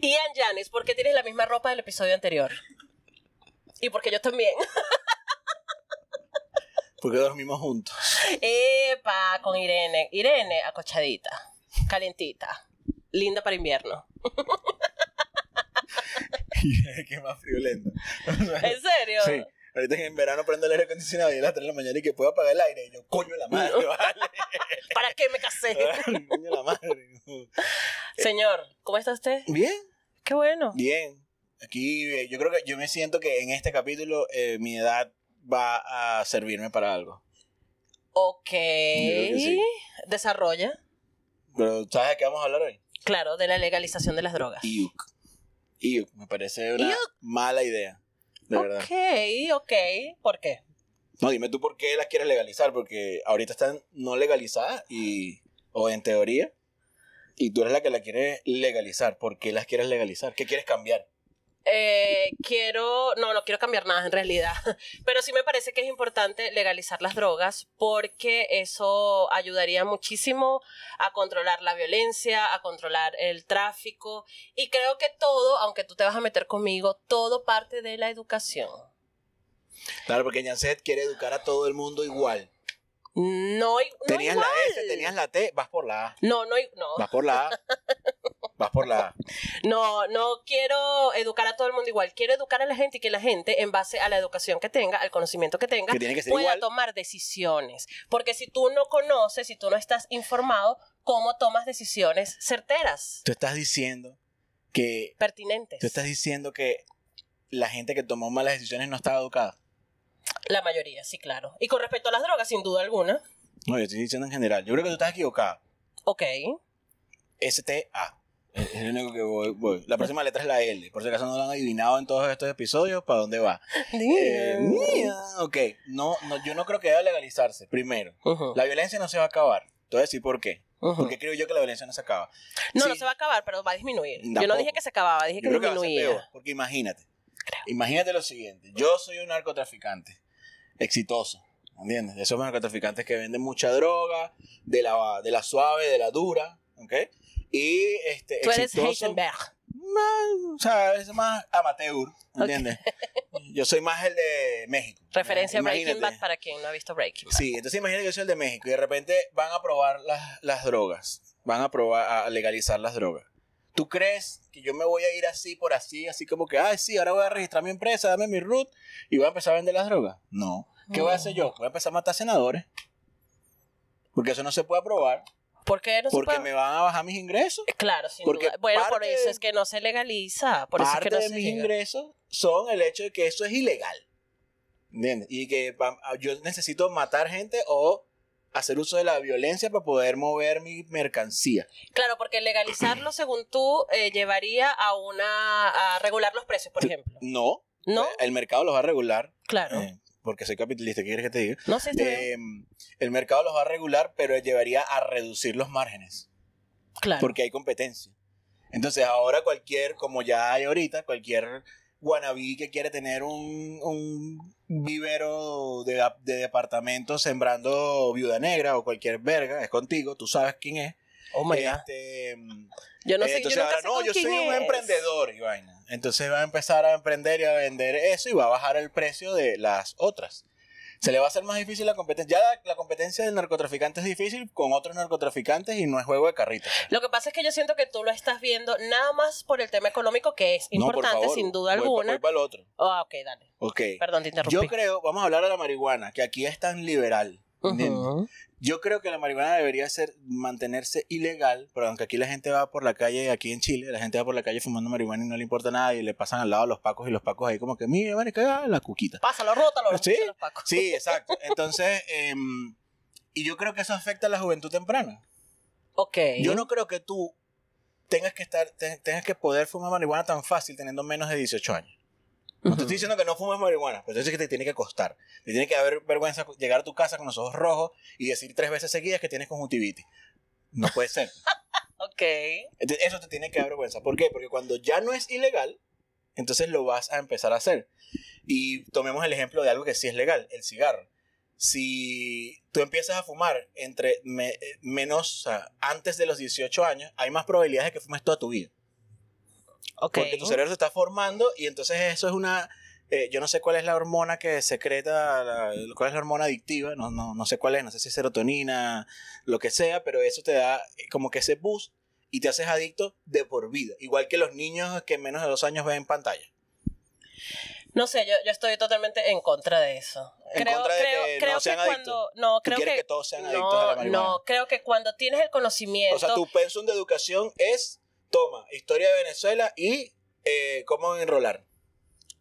Ian Janis, ¿por qué tienes la misma ropa del episodio anterior? Y porque yo también. Porque dormimos juntos. Epa, con Irene. Irene, acochadita, calentita, linda para invierno. Y qué más friolento. ¿En serio? Sí. Ahorita en verano prendo el aire acondicionado y a las 3 de la mañana y que puedo apagar el aire. Y yo, coño la madre, vale. ¿Para qué me casé? coño la madre. Señor, ¿cómo está usted? Bien, Qué bueno. bien. Aquí eh, yo creo que yo me siento que en este capítulo eh, mi edad va a servirme para algo. Ok. sí. Desarrolla. Pero ¿sabes de qué vamos a hablar hoy? Claro, de la legalización de las drogas. IUC. IUC, me parece una IUC. mala idea. De verdad. Ok, ok. ¿Por qué? No, dime tú por qué las quieres legalizar, porque ahorita están no legalizadas y, o en teoría, y tú eres la que la quiere legalizar. ¿Por qué las quieres legalizar? ¿Qué quieres cambiar? Eh, quiero, no, no quiero cambiar nada en realidad, pero sí me parece que es importante legalizar las drogas porque eso ayudaría muchísimo a controlar la violencia, a controlar el tráfico y creo que todo, aunque tú te vas a meter conmigo, todo parte de la educación. Claro, porque Ñancet quiere educar a todo el mundo igual. No, no tenías igual. la S, tenías la T, vas por la A. No, no, no, Vas por la A. Vas por la no, no quiero educar a todo el mundo igual. Quiero educar a la gente y que la gente, en base a la educación que tenga, al conocimiento que tenga, Que tiene que ser pueda igual. tomar decisiones. Porque si tú no conoces, si tú no estás informado, ¿cómo tomas decisiones certeras, Tú estás diciendo que pertinentes? tú estás diciendo que la gente que tomó malas decisiones no estaba educada. La mayoría, sí, claro. Y con respecto a las drogas, sin duda alguna. No, yo estoy diciendo en general. Yo creo que tú estás equivocada. Ok. STA. Es lo único que voy, voy. La próxima letra es la L. Por si acaso no lo han adivinado en todos estos episodios, ¿para dónde va? Eh, ok, no, no, yo no creo que deba legalizarse. Primero, la violencia no se va a acabar. Te voy a decir por qué. ujú. Porque creo yo que la violencia no se acaba. No, Sí, no se va a acabar, pero va a disminuir. Yo no dije que se acababa, dije Yo que creo que va a ser disminuía. peor. Porque imagínate. Creo. Imagínate lo siguiente. Yo soy un narcotraficante. Exitoso. ¿Entiendes? De esos narcotraficantes que venden mucha droga, de la, de la suave, de la dura. ¿Ok? Y este. Tú eres exitoso. Heisenberg. más, o sea, es más amateur, ¿entiendes? Yo soy más el de México. Referencia a Breaking. Bad para quien no ha visto Breaking Bad. Sí, entonces imagínate que yo soy el de México y de repente van a probar las, las drogas, van a probar a legalizar las drogas. ¿Tú crees que yo me voy a ir así por así, así como que, ay, sí, ahora voy a registrar mi empresa, dame mi root y voy a empezar a vender las drogas? No. ¿Qué voy a hacer yo? Voy a empezar a matar senadores. Porque eso no se puede aprobar. ¿Por qué no Porque me van a bajar mis ingresos. Claro, sin Porque duda. Bueno, por parte eso es que no se legaliza. Por eso es parte que no de se mis ingresos son el hecho de que eso es ilegal. ¿Entiendes? Y que pa- yo necesito matar gente o hacer uso de la violencia para poder mover mi mercancía. Claro, porque legalizarlo, según tú, eh, llevaría a una a regular los precios, por ejemplo. No. ¿No? El mercado los va a regular. Claro. eh, porque soy capitalista, ¿qué quieres que te diga? No sé, bien. Eh, el mercado los va a regular, pero llevaría a reducir los márgenes. Claro. porque hay competencia. Entonces ahora cualquier, como ya hay ahorita, cualquier wannabe que quiere tener un, un vivero de, de departamentos sembrando viuda negra o cualquier verga, es contigo, tú sabes quién es. oh my God. Este, Yo no sé, yo entonces nunca ahora, sé no, yo soy un emprendedor y vaina. Entonces va a empezar a emprender y a vender eso y va a bajar el precio de las otras. Se le va a hacer más difícil la competencia. Ya la, la competencia del narcotraficante es difícil con otros narcotraficantes y no es juego de carrito. Lo que pasa es que yo siento que tú lo estás viendo nada más por el tema económico, que es No, importante, favor, sin duda voy pa- alguna. Voy para el otro. Ah, ok, dale. Ok. Perdón, te interrumpí. Yo creo, vamos a hablar de la marihuana, que aquí es tan liberal. Yo creo que la marihuana debería ser mantenerse ilegal, pero aunque aquí la gente va por la calle, aquí en Chile, la gente va por la calle fumando marihuana y no le importa nada y le pasan al lado los pacos y los pacos ahí como que, mire, van a cagar la cuquita. Pásalo, rótalo, Sí, los pacos. Sí, exacto. Entonces, em, y yo creo que eso afecta a la juventud temprana. Ok. Yo no creo que tú tengas que estar, te- tengas que poder fumar marihuana tan fácil teniendo menos de 18 años. No te estoy diciendo que no fumes marihuana, pero eso es que te tiene que costar. Te tiene que haber vergüenza llegar a tu casa con los ojos rojos y decir tres veces seguidas que tienes conjuntivitis. No puede ser. Ok. Entonces, Eso te tiene que dar vergüenza. ¿Por qué? Porque cuando ya no es ilegal, entonces lo vas a empezar a hacer. Y tomemos el ejemplo de algo que sí es legal, el cigarro. Si tú empiezas a fumar entre me- eh, menos, antes de los 18 años, hay más probabilidades de que fumes toda tu vida. Porque tu cerebro se está formando y entonces eso es una... eh, yo no sé cuál es la hormona que secreta, la- cuál es la hormona adictiva, no, no, no sé cuál es, no sé si es serotonina, lo que sea, pero eso te da eh, como que ese boost y te haces adicto de por vida. Igual que los niños que en menos de dos años ven pantalla. No sé, yo, yo estoy totalmente en contra de eso. En creo, contra de creo, que creo no sean que cuando. No, creo quieres que. que, todos sean adictos a no, la marihuana. no, creo que cuando tienes el conocimiento. O sea, tu pensum de educación es, toma, historia de Venezuela y eh, cómo enrolar.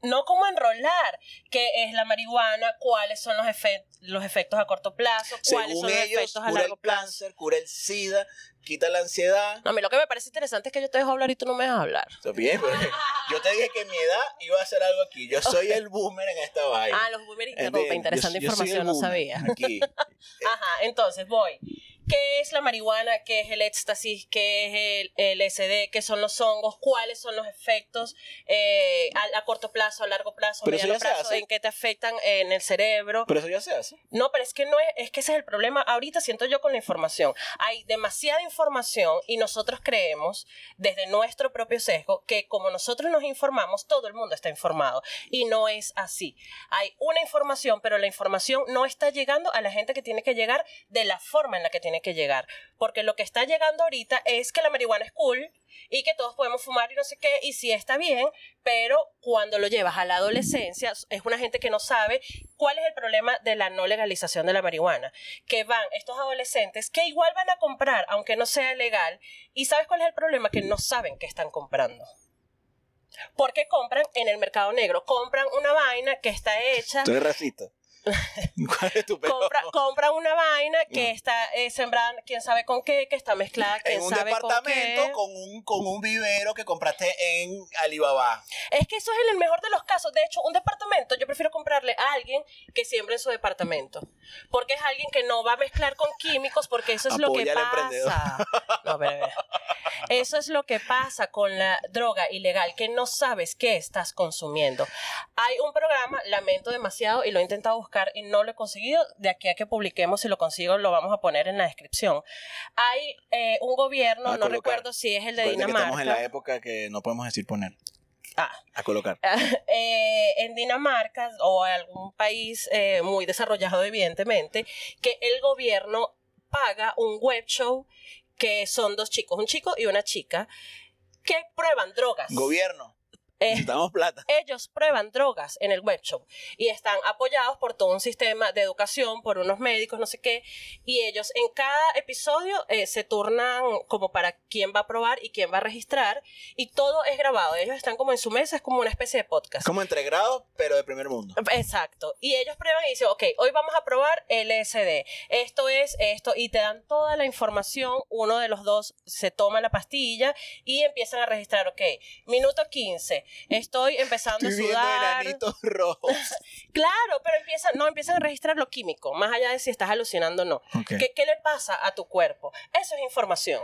no como enrolar, qué es la marihuana, cuáles son los, efe- los efectos a corto plazo, cuáles Según son los ellos, efectos a cura largo el plazo. cáncer, cura el SIDA, quita la ansiedad. No, a mí lo que me parece interesante es que yo te dejo hablar y tú no me dejas hablar. Está bien, pero yo te dije que en mi edad iba a hacer algo aquí. Yo soy el boomer en esta vaina. Ah, los boomers interrumpen, interesante Yo- yo información, no sabía. Aquí. Ajá, entonces voy. ¿Qué es la marihuana? ¿Qué es el éxtasis? ¿Qué es el LSD? ¿Qué son los hongos? ¿Cuáles son los efectos eh, a, a corto plazo, a largo plazo, eso mediano plazo? ¿En qué te afectan en el cerebro? Pero eso ya se hace. No, pero es que no es, es que ese es el problema. Ahorita siento yo con la información. Hay demasiada información y nosotros creemos, desde nuestro propio sesgo, que como nosotros nos informamos, todo el mundo está informado. Y no es así. Hay una información, pero la información no está llegando a la gente que tiene que llegar de la forma en la que tiene que llegar. Porque lo que está llegando ahorita es que la marihuana es cool y que todos podemos fumar y no sé qué, y sí está bien, pero cuando lo llevas a la adolescencia, es una gente que no sabe cuál es el problema de la no legalización de la marihuana. Que van estos adolescentes que igual van a comprar, aunque no sea legal, y ¿sabes cuál es el problema? Que no saben qué están comprando. Porque compran en el mercado negro, compran una vaina que está hecha eres racista. ¿Cuál es tu peor? compra, compra una vaina que Mm. está eh, sembrada, quién sabe con qué, que está mezclada, quién En un sabe con departamento qué. con, un, con un vivero que compraste en Alibaba. Es que eso es en el mejor de los casos. De hecho, un departamento, yo prefiero comprarle a alguien que siembre en su departamento. Porque es alguien que no va a mezclar con químicos, porque eso es lo que pasa. No, pero, Eso es lo que pasa con la droga ilegal, que no sabes qué estás consumiendo. Hay un programa, lamento demasiado, y lo he intentado buscar y no lo he conseguido. De aquí a que publiquemos, si lo consigo, lo vamos a poner en la descripción. Hay eh, un gobierno, no recuerdo si es el de Dinamarca. estamos en la época que no podemos decir poner. Ah, A colocar. eh, en Dinamarca o algún país eh, muy desarrollado, evidentemente, que el gobierno paga un web show que son dos chicos, un chico y una chica, que prueban drogas. Gobierno. Eh, Necesitamos plata. ellos prueban drogas en el web show y están apoyados por todo un sistema de educación, por unos médicos, no sé qué, y ellos en cada episodio eh, se turnan como para quién va a probar y quién va a registrar, y todo es grabado. Ellos están como en su mesa, es como una especie de podcast. Como entre grados, pero de primer mundo. Exacto. Y ellos prueban y dicen, ok, hoy vamos a probar LSD. Esto es esto. Y te dan toda la información. Uno de los dos se toma la pastilla y empiezan a registrar, ok, minuto 15. Estoy empezando Estoy a sudar. rojos. Claro, pero empiezan, no, empiezan a registrar lo químico, más allá de si estás alucinando o no. Ok. ¿Qué, ¿Qué le pasa a tu cuerpo? Eso es información.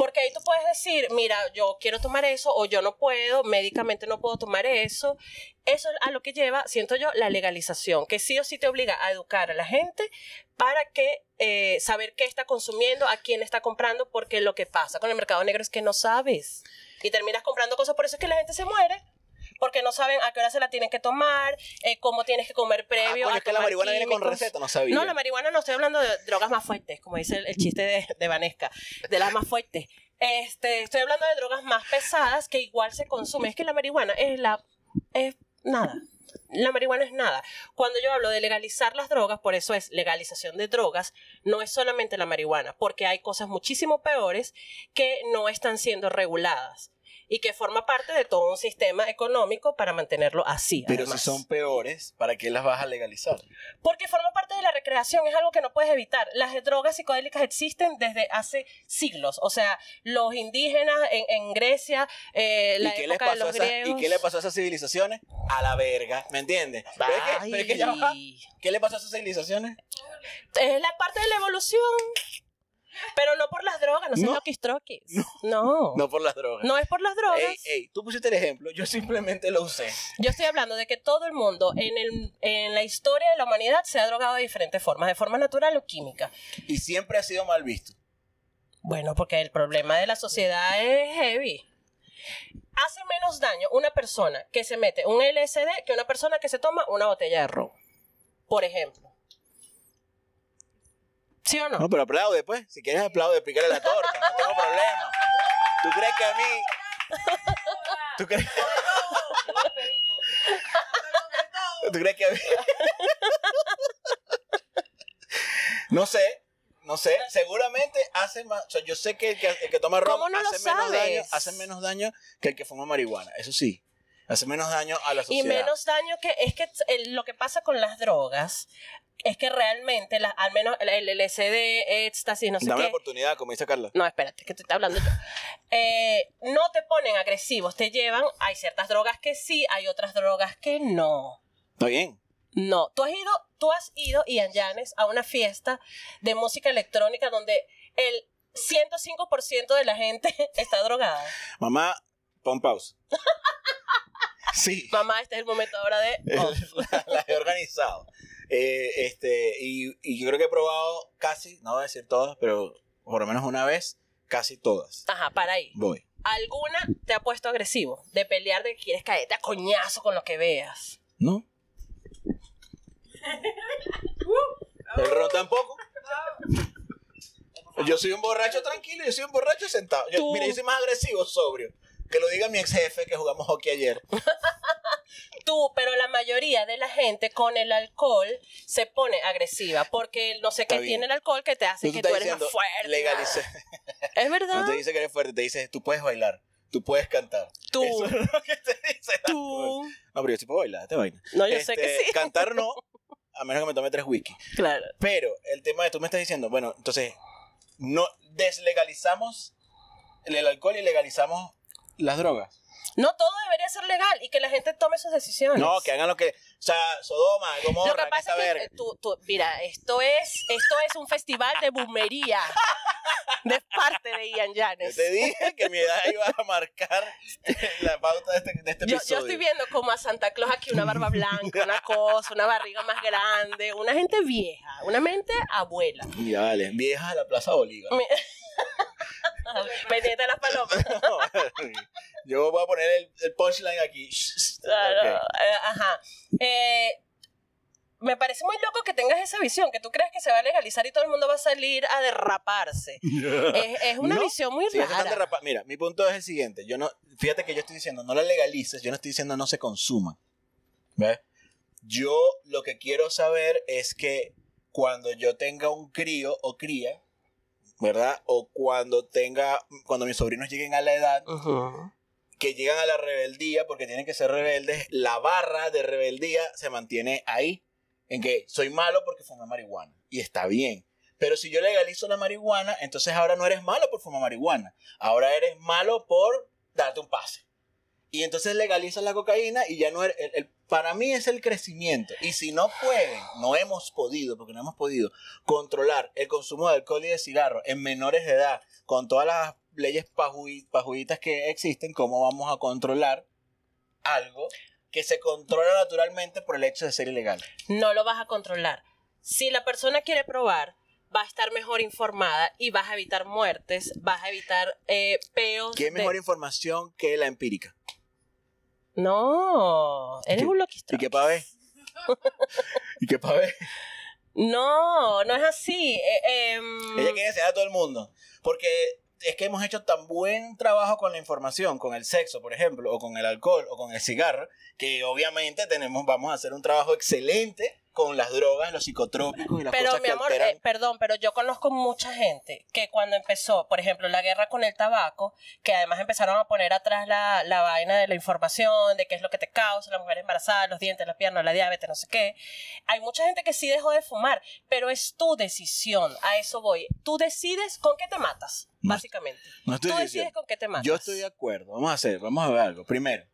Porque ahí tú puedes decir, mira, yo quiero tomar eso o yo no puedo, médicamente no puedo tomar eso. Eso es a lo que lleva, siento yo, la legalización, que sí o sí te obliga a educar a la gente para que eh, saber qué está consumiendo, a quién está comprando, porque lo que pasa con el mercado negro es que no sabes. Y terminas comprando cosas, por eso es que la gente se muere. Porque no saben a qué hora se la tienen que tomar, eh, cómo tienes que comer Ah, previo. coño, a es que la marihuana viene con receta, no sabía. No, la marihuana no estoy hablando de drogas más fuertes, como dice el, el chiste de, de Vanesca, de las más fuertes. Este, estoy hablando de drogas más pesadas que igual se consumen. Es que la marihuana es la es nada. La marihuana es nada. Cuando yo hablo de legalizar las drogas, por eso es legalización de drogas, no es solamente la marihuana, porque hay cosas muchísimo peores que no están siendo reguladas y que forma parte de todo un sistema económico para mantenerlo así. Pero además. si son peores, ¿para qué las vas a legalizar? Porque forma parte de la recreación, es algo que no puedes evitar. Las drogas psicodélicas existen desde hace siglos. O sea, los indígenas en, en Grecia, eh, la ¿Y qué, les época de los esas, griegos. ¿Y qué le pasó a esas civilizaciones? A la verga, ¿me entiendes? Pero es que- pero es que ya va. Ay. ¿Qué le pasó a esas civilizaciones? Es la parte de la evolución. Pero no por las drogas, no sean No. loquis troquis. No. No por las drogas. No es por las drogas. Ey, ey, tú pusiste el ejemplo, yo simplemente lo usé. Yo estoy hablando de que todo el mundo en, el, en la historia de la humanidad se ha drogado de diferentes formas, de forma natural o química. Y siempre ha sido mal visto. Bueno, porque el problema de la sociedad es heavy. hace menos daño una persona que se mete un LSD que una persona que se toma una botella de ron. Por ejemplo. ¿Sí o no? No, pero aplaude, pues. Si quieres aplaude, pícale la torta. No tengo problema. ¿Tú crees que a mí... ¿Tú crees, ¿Tú crees que a mí... No sé, no sé. Seguramente hace más... O sea, yo sé que el que, el que toma ron ¿Cómo no lo hace, menos sabes? daño, hace menos daño que el que fuma marihuana. Eso sí. Hace menos daño a la Y sociedad. menos daño que es que el- lo que pasa con las drogas es que realmente, la- al menos el, LSD, éxtasis, no sé Dame la qué. oportunidad, como dice Carla. No, espérate, que te estoy hablando yo. Eh, no te ponen agresivos, te llevan. Hay ciertas drogas que sí, hay otras drogas que no. Está bien. No, tú has ido, tú has ido, Ian Yanes, a una fiesta de música electrónica donde el 105% de la gente está drogada. Mamá, pon pausa. Sí. Mamá, este es el momento ahora de... oh. la, la he organizado. Eh, este, y, y yo creo que he probado casi, no voy a decir todas, pero por lo menos una vez, casi todas. Ajá, para ahí. Voy. ¿Alguna te ha puesto agresivo? De pelear, de que quieres caerte a coñazo con lo que veas. ¿No? El ron tampoco. Yo soy un borracho tranquilo, yo soy un borracho sentado. Yo, mira, yo soy más agresivo, sobrio. Que lo diga mi ex jefe que jugamos hockey ayer. Tú, pero la mayoría de la gente con el alcohol se pone agresiva porque no sé Está qué bien. tiene el alcohol que te hace Tú que estás tú eres más diciendo, fuerte. legalice. Es verdad. No te dice que eres fuerte, te dice, tú puedes bailar, tú puedes cantar. Tú. Eso es lo que te dice. el alcohol. Tú. No, pero yo sí puedo bailar, te vaina. No, yo sé que Este, sí. Cantar no, a menos que me tome tres whisky. Claro. Pero el tema de tú me estás diciendo, bueno, entonces, no deslegalizamos el, el alcohol y legalizamos las drogas. No todo debería ser legal y que la gente tome sus decisiones. No, que hagan lo que. O sea, Sodoma, Lo Gomorra, que pasa es que eh, tú, tú- mira, esto es, esto es un festival de bumería de parte de Ian Yo Yanes. te dije que mi edad iba a marcar la pauta de este, de este Yo, episodio. yo estoy viendo como a Santa Claus aquí una barba blanca, una cosa, una barriga más grande, una gente vieja, una mente abuela. Ya vale, vieja de la Plaza Bolívar. Mi- Pendiente de las palomas. Yo voy a poner el, el punchline aquí. Claro, Ok. eh, ajá. Eh, me parece muy loco que tengas esa visión, que tú crees que se va a legalizar y todo el mundo va a salir a derraparse. Es, es una No, visión muy están rara. Mira, mi punto es el siguiente. Yo no, fíjate que yo estoy diciendo, no la legalices, yo no estoy diciendo no se consuma. ¿Ves? Yo lo que quiero saber es que cuando yo tenga un crío o cría, ¿verdad? O cuando tenga, cuando mis sobrinos lleguen a la edad, que llegan a la rebeldía, porque tienen que ser rebeldes, la barra de rebeldía se mantiene ahí, en que soy malo porque fumé marihuana. Y está bien. Pero si yo legalizo la marihuana, entonces ahora no eres malo por fumar marihuana. Ahora eres malo por darte un pase. Y entonces legalizas la cocaína y ya no eres... el- el- para mí es el crecimiento. Y si no pueden, no hemos podido, porque no hemos podido controlar el consumo de alcohol y de cigarro en menores de edad, con todas las leyes pajui- pajuitas que existen, ¿cómo vamos a controlar algo que se controla naturalmente por el hecho de ser ilegal? No lo vas a controlar. Si la persona quiere probar, va a estar mejor informada y vas a evitar muertes, vas a evitar eh, peos. ¿Qué de- mejor información que la empírica? No, eres ¿Qué- un loquito. ¿Y qué pa' ver? ¿Y qué pa' ver? No, no es así. Eh, em, Ella quiere enseñar a todo el mundo. Porque es que hemos hecho tan buen trabajo con la información, con el sexo, por ejemplo, o con el alcohol, o con el cigarro, que obviamente tenemos, vamos a hacer un trabajo excelente con las drogas, los psicotrópicos y las Pero cosas mi que amor, alteran. eh, perdón, pero yo conozco mucha gente que cuando empezó, por ejemplo, la guerra con el tabaco, que además empezaron a poner atrás la, la vaina de la información, de qué es lo que te causa, la mujer embarazada, los dientes, las piernas, la diabetes, no sé qué. Hay mucha gente que sí dejó de fumar, pero es tu decisión, a eso voy. Tú decides con qué te matas, No- básicamente. no estoy Tú diciendo- decides con qué te matas. Yo estoy de acuerdo. Vamos a hacer, vamos a ver algo. Primero,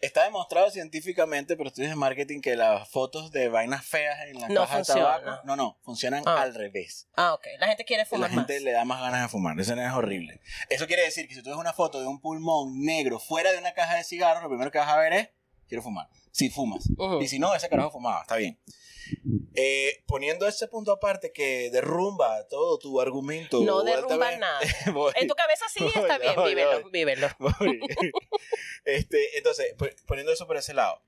está demostrado científicamente por estudios de marketing que las fotos de vainas feas en la No caja de funciona. tabaco, no, no, funcionan Ah. al revés. Ah, ok. La gente quiere la fumar gente más. le da más ganas de fumar. Eso no es horrible. Eso quiere decir que si tú ves una foto de un pulmón negro fuera de una caja de cigarros, lo primero que vas a ver es, quiero fumar. Si fumas. Y si no, ese carajo fumaba. Está bien. Eh, poniendo ese punto aparte que derrumba todo tu argumento. No derrumba altamente- nada. Voy, En tu cabeza sí Voy, está bien, vívelo, vívelo. Este, entonces, poniendo eso por ese lado.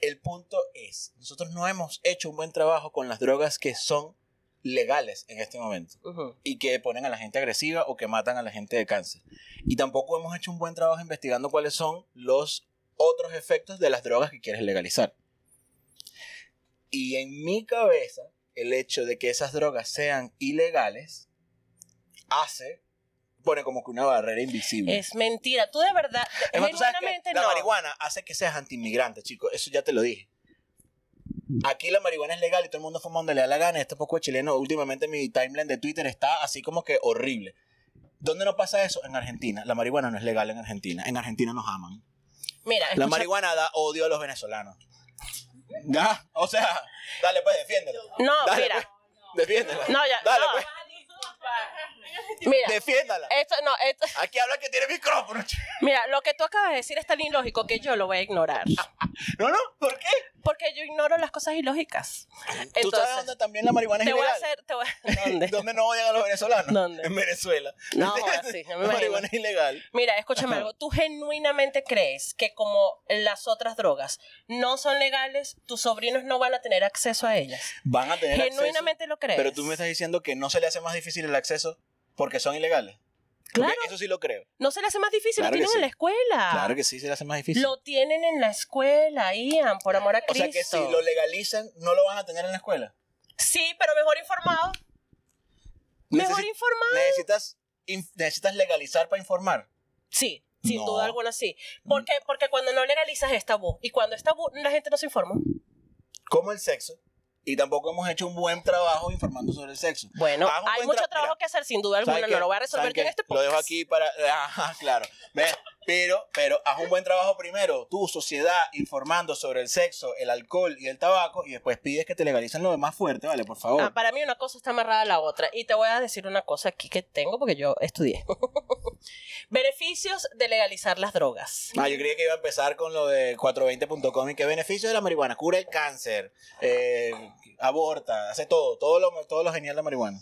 El punto es, nosotros no hemos hecho un buen trabajo con las drogas que son legales en este momento y que ponen a la gente agresiva o que matan a la gente de cáncer. Y tampoco hemos hecho un buen trabajo investigando cuáles son los otros efectos de las drogas que quieres legalizar. Y en mi cabeza, el hecho de que esas drogas sean ilegales hace, pone como que una barrera invisible. Es mentira. Tú de verdad, Es más, tú sabes que la no. marihuana hace que seas antiinmigrante, chicos. Eso ya te lo dije. Aquí la marihuana es legal y todo el mundo fuma donde le da la gana. Este poco chileno, últimamente mi timeline de Twitter está así como que horrible. ¿Dónde no pasa eso? En Argentina. La marihuana no es legal en Argentina. En Argentina nos aman. Mira, La marihuana da odio a los venezolanos. ¿Ya? O sea, dale pues, defiéndela. No, Dale, mira. pues, defiéndela. No, ya. Dale no. pues, Mira, defiéndala. esto, no, esto, Aquí habla que tiene micrófono. mira, lo que tú acabas de decir es tan ilógico que yo lo voy a ignorar. No, no, ¿por qué? Porque yo ignoro las cosas ilógicas. ¿Tú sabes dónde también la marihuana es te voy a ilegal? hacer, te voy a... ¿Dónde? ¿Dónde no odian a los venezolanos? ¿Dónde? En Venezuela. No, jodas, sí, no me La marihuana es ilegal. Mira, escúchame algo. ¿Tú genuinamente crees que como las otras drogas no son legales, tus sobrinos no van a tener acceso a ellas? Van a tener Genuinamente lo crees. acceso. Pero tú me estás diciendo que no se le hace más difícil el acceso porque son ilegales. Porque Claro. Eso sí lo creo. No se le hace más difícil, Claro lo que tienen sí. en la escuela. Claro que sí se le hace más difícil. Lo tienen en la escuela, Ian, por amor a o Cristo. sea que si lo legalizan, no lo van a tener en la escuela. Sí, pero mejor informado. Mejor informado. necesitas, in- necesitas legalizar para informar. Sí, sin No. duda alguna sí. ¿Por qué? Porque cuando no legalizas es tabú. Y cuando es tabú, la gente no se informa. Como el sexo. Y tampoco hemos hecho un buen trabajo informando sobre el sexo. Bueno, hay mucho tra- trabajo mira, que hacer, sin duda alguna. ¿Saben No lo voy a resolver ¿Saben yo en este Lo podcast. dejo aquí para... Claro. ¿Ves? Pero, pero haz un buen trabajo primero, tu sociedad, informando sobre el sexo, el alcohol y el tabaco, y después pides que te legalicen lo demás fuerte, ¿vale? Por favor. Ah, para mí una cosa está amarrada a la otra. Y te voy a decir una cosa aquí que tengo porque yo estudié. Beneficios de legalizar las drogas. Ah, yo creía que iba a empezar con lo de 420.com y qué beneficios de la marihuana. Cura el cáncer, eh, aborta, hace todo, todo lo, todo lo genial de la marihuana.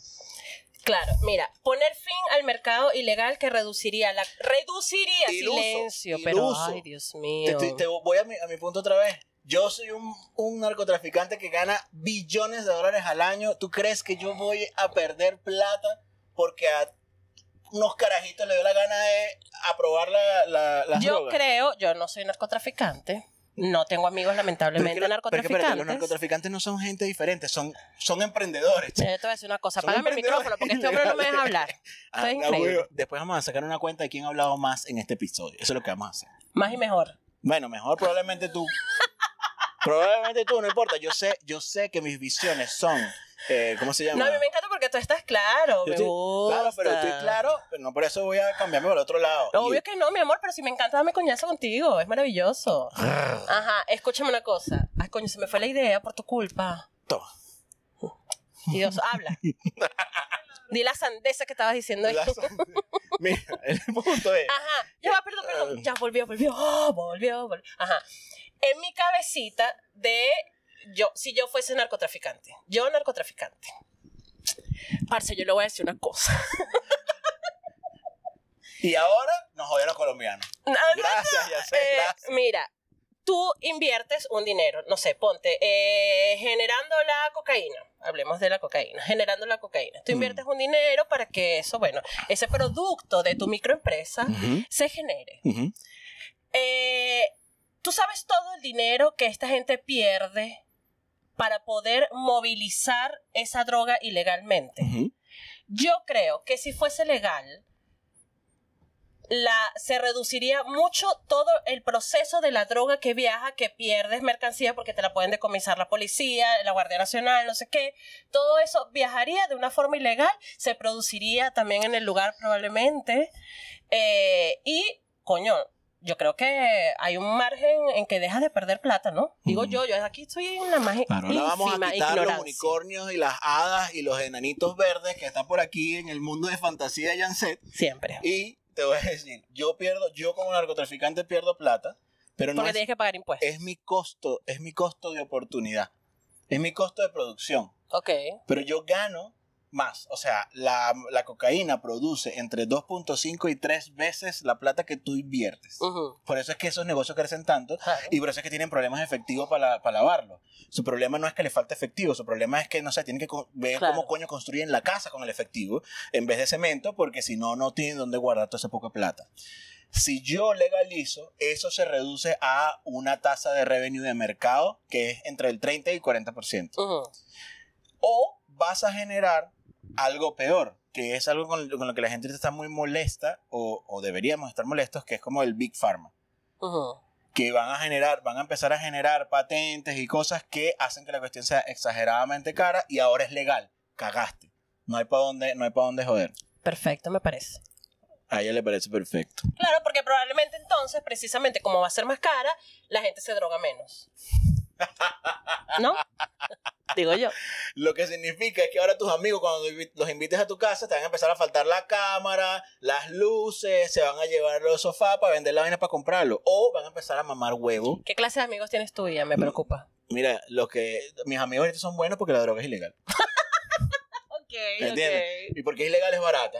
Claro, mira, poner fin al mercado ilegal que reduciría la reduciría Iluso, silencio, pero iluso. ay, Dios mío. te- te voy a mi, a mi punto otra vez. Yo soy un, un narcotraficante que gana billones de dólares al año. ¿Tú crees que yo voy a perder plata porque a unos carajitos le dio la gana de aprobar la, la, las Yo drogas? creo, yo no soy narcotraficante. No tengo amigos Pero lamentablemente pero es que espérate, narcotraficantes. los narcotraficantes no son gente diferente, son, son emprendedores. Yo te voy a decir una cosa, apágame el micrófono porque este hombre no me deja hablar. Ah, Esto es increíble. huevo. Después vamos a sacar una cuenta de quién ha hablado más en este episodio. Eso es lo que vamos a hacer. Más y mejor. Bueno, mejor probablemente tú. probablemente tú, no importa. Yo sé, yo sé que mis visiones son, eh, ¿cómo se llama? No, a mí me encanta tú estás claro, me gusta. Claro, pero estoy claro, pero no por eso voy a cambiarme al otro lado. Obvio Y- que no, mi amor, pero si me encanta darme coñazo contigo, es maravilloso. Ajá, escúchame una cosa. Ay, coño, se me fue la idea por tu culpa. Toma. Dios, habla. Di la sandeza que estabas diciendo. La- Mira, el punto es. Ajá, ya va, perdón, perdón. Ya volvió, volvió, oh, volvió, volvió. Ajá. En mi cabecita de yo, si yo fuese narcotraficante, yo narcotraficante. Parce, yo le voy a decir una cosa. Y ahora nos jodieron los colombianos. No, no, Gracias, ya sé, Eh, gracias. Mira, tú inviertes un dinero, no sé, ponte, eh, generando la cocaína, hablemos de la cocaína, generando la cocaína. Tú Mm. inviertes un dinero para que eso, bueno, ese producto de tu microempresa se genere. Eh, tú sabes todo el dinero que esta gente pierde para poder movilizar esa droga ilegalmente. Yo creo que si fuese legal, la, se reduciría mucho todo el proceso de la droga que viaja, que pierdes mercancía porque te la pueden decomisar la policía, la Guardia Nacional, no sé qué. Todo eso viajaría de una forma ilegal, se produciría también en el lugar probablemente. Eh, y, coño, yo creo que hay un margen en que dejas de perder plata, ¿no? Digo yo, yo aquí estoy en la más Claro, ahora vamos a quitar los ignorancia. unicornios y las hadas y los enanitos verdes que están por aquí en el mundo de fantasía de Janset. Siempre. Y te voy a decir, yo pierdo, yo como narcotraficante pierdo plata, pero no Porque es, tienes que pagar impuestos. es mi costo, es mi costo de oportunidad. Es mi costo de producción. Ok. Pero yo gano más. O sea, la, la cocaína produce entre 2.5 y 3 veces la plata que tú inviertes. Por eso es que esos negocios crecen tanto claro. y por eso es que tienen problemas de efectivo para, para lavarlo. Su problema no es que le falte efectivo, su problema es que, no sé, tienen que ver Claro. cómo coño construyen la casa con el efectivo en vez de cemento, porque si no, no tienen dónde guardar toda esa poca plata. Si yo legalizo, eso se reduce a una tasa de revenue de mercado que es entre el 30 y 40%. Ujú, O vas a generar algo peor, que es algo con, con lo que la gente está muy molesta, o, o deberíamos estar molestos, que es como el Big Pharma que van a generar, van a empezar a generar patentes y cosas que hacen que la cuestión sea exageradamente cara y ahora es legal. Cagaste. No hay para dónde, no hay para dónde joder. Perfecto, me parece. A ella le parece perfecto. Claro, porque probablemente entonces, precisamente como va a ser más cara, la gente se droga menos. ¿No? Digo yo. Lo que significa es que ahora tus amigos, cuando los invites a tu casa, te van a empezar a faltar la cámara, las luces, se van a llevar los sofás para vender la vaina para comprarlo. O van a empezar a mamar huevo. ¿Qué clase de amigos tienes tú, ya? Me preocupa. Mira, los que mis amigos ahorita son buenos porque la droga es ilegal. Ok, ¿Entiendes? Y porque es ilegal es barata.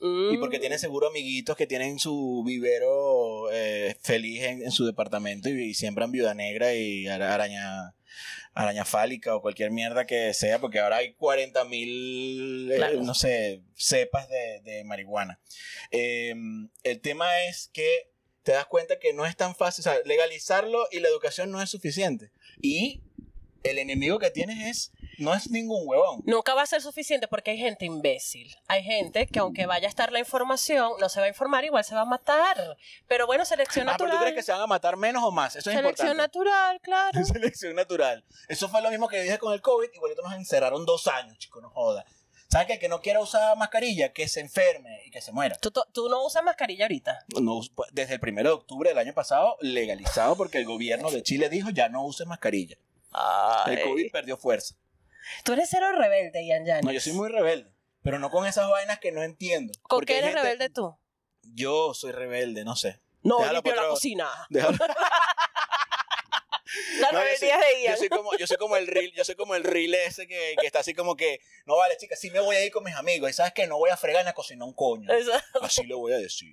Mm. Y porque tiene seguro amiguitos que tienen su vivero eh, feliz en, en su departamento y, y siembran viuda negra y ara- araña, araña fálica o cualquier mierda que sea, porque ahora hay 40 mil, eh, no sé, cepas de, de marihuana. Eh, el tema es que te das cuenta que no es tan fácil, o sea, legalizarlo y la educación no es suficiente. Y el enemigo que tienes es, no es ningún huevón. Nunca va a ser suficiente porque hay gente imbécil. Hay gente que aunque vaya a estar la información, no se va a informar, igual se va a matar. Pero bueno, selección Ah, pero natural. tú crees que se van a matar menos o más, eso es selección importante. natural, claro. Selección natural. Eso fue lo mismo que dije con el COVID. Igualito nos encerraron dos años, chicos, no joda. ¿Sabes qué? Que no quiera usar mascarilla, que se enferme y que se muera. ¿Tú, tú- no usas mascarilla ahorita. No, us- desde el 1 de octubre del año pasado, legalizado porque el gobierno de Chile dijo ya no uses mascarilla. El COVID perdió fuerza. Tú eres cero rebelde, Ian Yanis. No, yo soy muy rebelde, pero no con esas vainas que no entiendo. ¿Con Porque qué eres gente- rebelde tú? Yo soy rebelde, no sé. No, Déjalo limpio la otro- cocina. Déjalo- La No, yo rebeldía soy- de Ian. Yo soy como, yo soy como el reel, yo soy como el reel ese que, que está así como que, no vale, chica, sí me voy a ir con mis amigos. Y sabes que no voy a fregar ni a cocinar un coño. Exacto. Así le voy a decir.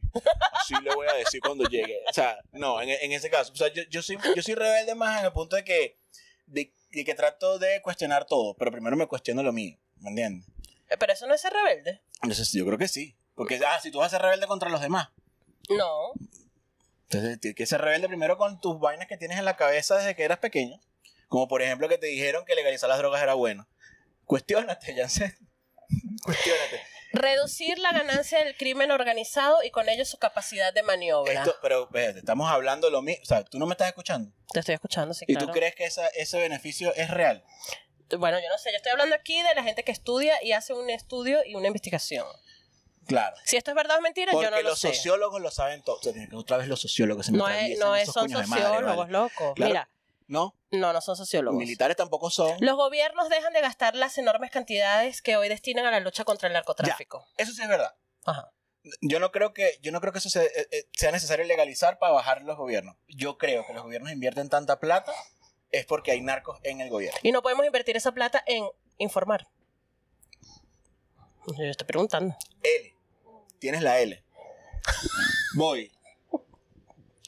Así le voy a decir cuando llegue. O sea, no, en, en ese caso. O sea, yo, yo, soy, yo soy rebelde más en el punto de que, de, de que trato de cuestionar todo, pero primero me cuestiono lo mío. ¿Me entiendes? Pero eso no es ser rebelde. Entonces, yo creo que sí. Porque, ah, si tú vas a ser rebelde contra los demás. No. Entonces, tienes que ser rebelde primero con tus vainas que tienes en la cabeza desde que eras pequeño. Como por ejemplo que te dijeron que legalizar las drogas era bueno. Cuestiónate, ya sé. Cuestiónate. Reducir la ganancia del crimen organizado y con ello su capacidad de maniobra. Esto, pero espérate, estamos hablando lo mismo. O sea, tú no me estás escuchando. Te estoy escuchando, sí, ¿Y claro. tú crees que esa, ese beneficio es real? Bueno, yo no sé, yo estoy hablando aquí de la gente que estudia y hace un estudio y una investigación. Claro. Si esto es verdad o mentira, Porque yo no lo los sé. sociólogos lo saben todo. Otra vez los sociólogos se me No, es, no es, son madre, sociólogos, ¿vale? locos. Claro. Mira, No, no, no son sociólogos. militares tampoco son. Los gobiernos dejan de gastar las enormes cantidades que hoy destinan a la lucha contra el narcotráfico. Eso sí es verdad. Ajá. Yo no creo que, yo no creo que eso se- eh, eh, sea necesario legalizar para bajar los gobiernos. Yo creo que los gobiernos invierten tanta plata es porque hay narcos en el gobierno. Y no podemos invertir esa plata en informar. Yo estoy preguntando. L. Tienes la L. Voy.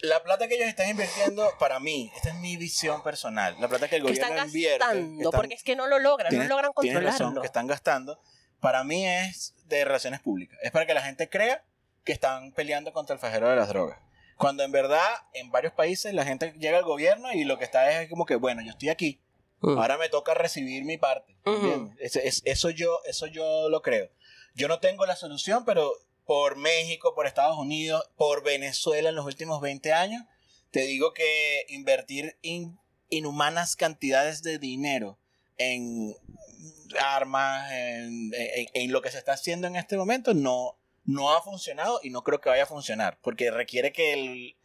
La plata que ellos están invirtiendo, para mí, esta es mi visión personal. La plata que el Que gobierno están invierte. gastando, que están- porque es que no lo logran, no logran tienes razón, controlarlo. que están gastando, para mí es de relaciones públicas. Es para que la gente crea que están peleando contra el fajero de las drogas. Cuando en verdad, en varios países, la gente llega al gobierno y lo que está es como que, bueno, yo estoy aquí, Mm. ahora me toca recibir mi parte. Eso, yo, eso yo lo creo. Yo no tengo la solución, pero por México, por Estados Unidos, por Venezuela en los últimos 20 años, te digo que invertir in- inhumanas cantidades de dinero en armas, en, en- en lo que se está haciendo en este momento, no, no ha funcionado y no creo que vaya a funcionar, porque requiere que el,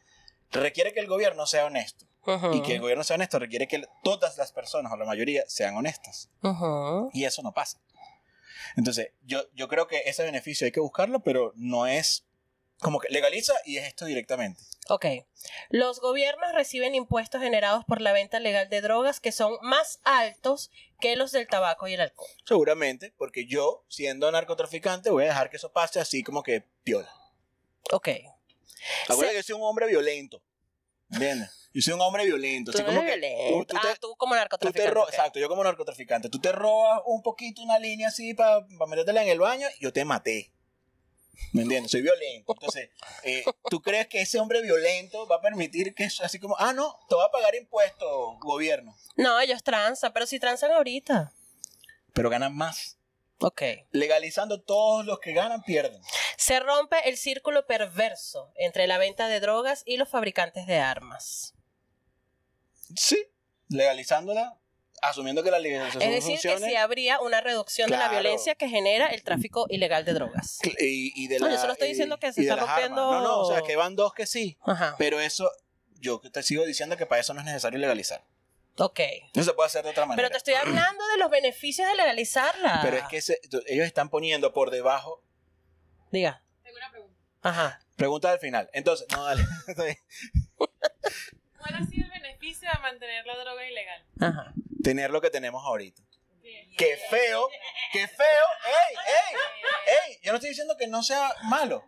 requiere que el gobierno sea honesto. Y que el gobierno sea honesto requiere que todas las personas, o la mayoría, sean honestas. Y eso no pasa. Entonces, yo, yo creo que ese beneficio hay que buscarlo, pero no es Como que legaliza y es esto directamente. Ok. Los gobiernos reciben impuestos generados por la venta legal de drogas que son más altos que los del tabaco y el alcohol. Seguramente, porque yo, siendo narcotraficante, voy a dejar que eso pase así como que piola. Ok. Acuérdate que yo soy un hombre violento. ¿Entiendes? Yo soy un hombre violento. Tú así no como eres que violento. tú- tú te- ah, tú como Tú te narcotraficante. Exacto, yo como narcotraficante. Tú te robas un poquito una línea así para metértela en el baño y yo te maté. ¿Me entiendes? Soy violento. Entonces, eh, ¿tú crees que ese hombre violento va a permitir que eso, así como, ah, no, te va a pagar impuestos, gobierno? No, ellos transan, pero si transan ahorita. Pero ganan más. Ok. Legalizando todos los que ganan, pierden. Se rompe el círculo perverso entre la venta de drogas y los fabricantes de armas. Sí. Legalizándola, asumiendo que la legalización Es decir, que sí habría una reducción de la violencia que genera el tráfico ilegal de drogas. Y, y de No, yo la- solo estoy y- diciendo que se está armas. rompiendo- No, no, o sea, que van dos que sí. Ajá. Pero eso, yo te sigo diciendo que para eso no es necesario legalizar. Ok. No se puede hacer de otra manera. Pero te estoy hablando de los beneficios de legalizarla. Pero es que ellos están poniendo por debajo. Diga. Tengo una pregunta. Ajá. Pregunta al final. Entonces, no, dale. Está bien. ¿Cuál ha sido el beneficio de mantener la droga ilegal? Ajá. Tener lo que tenemos ahorita. Bien. ¡Qué feo! ¡Qué feo! ¡Ey, ey! ¡Ey! Yo no estoy diciendo que no sea malo.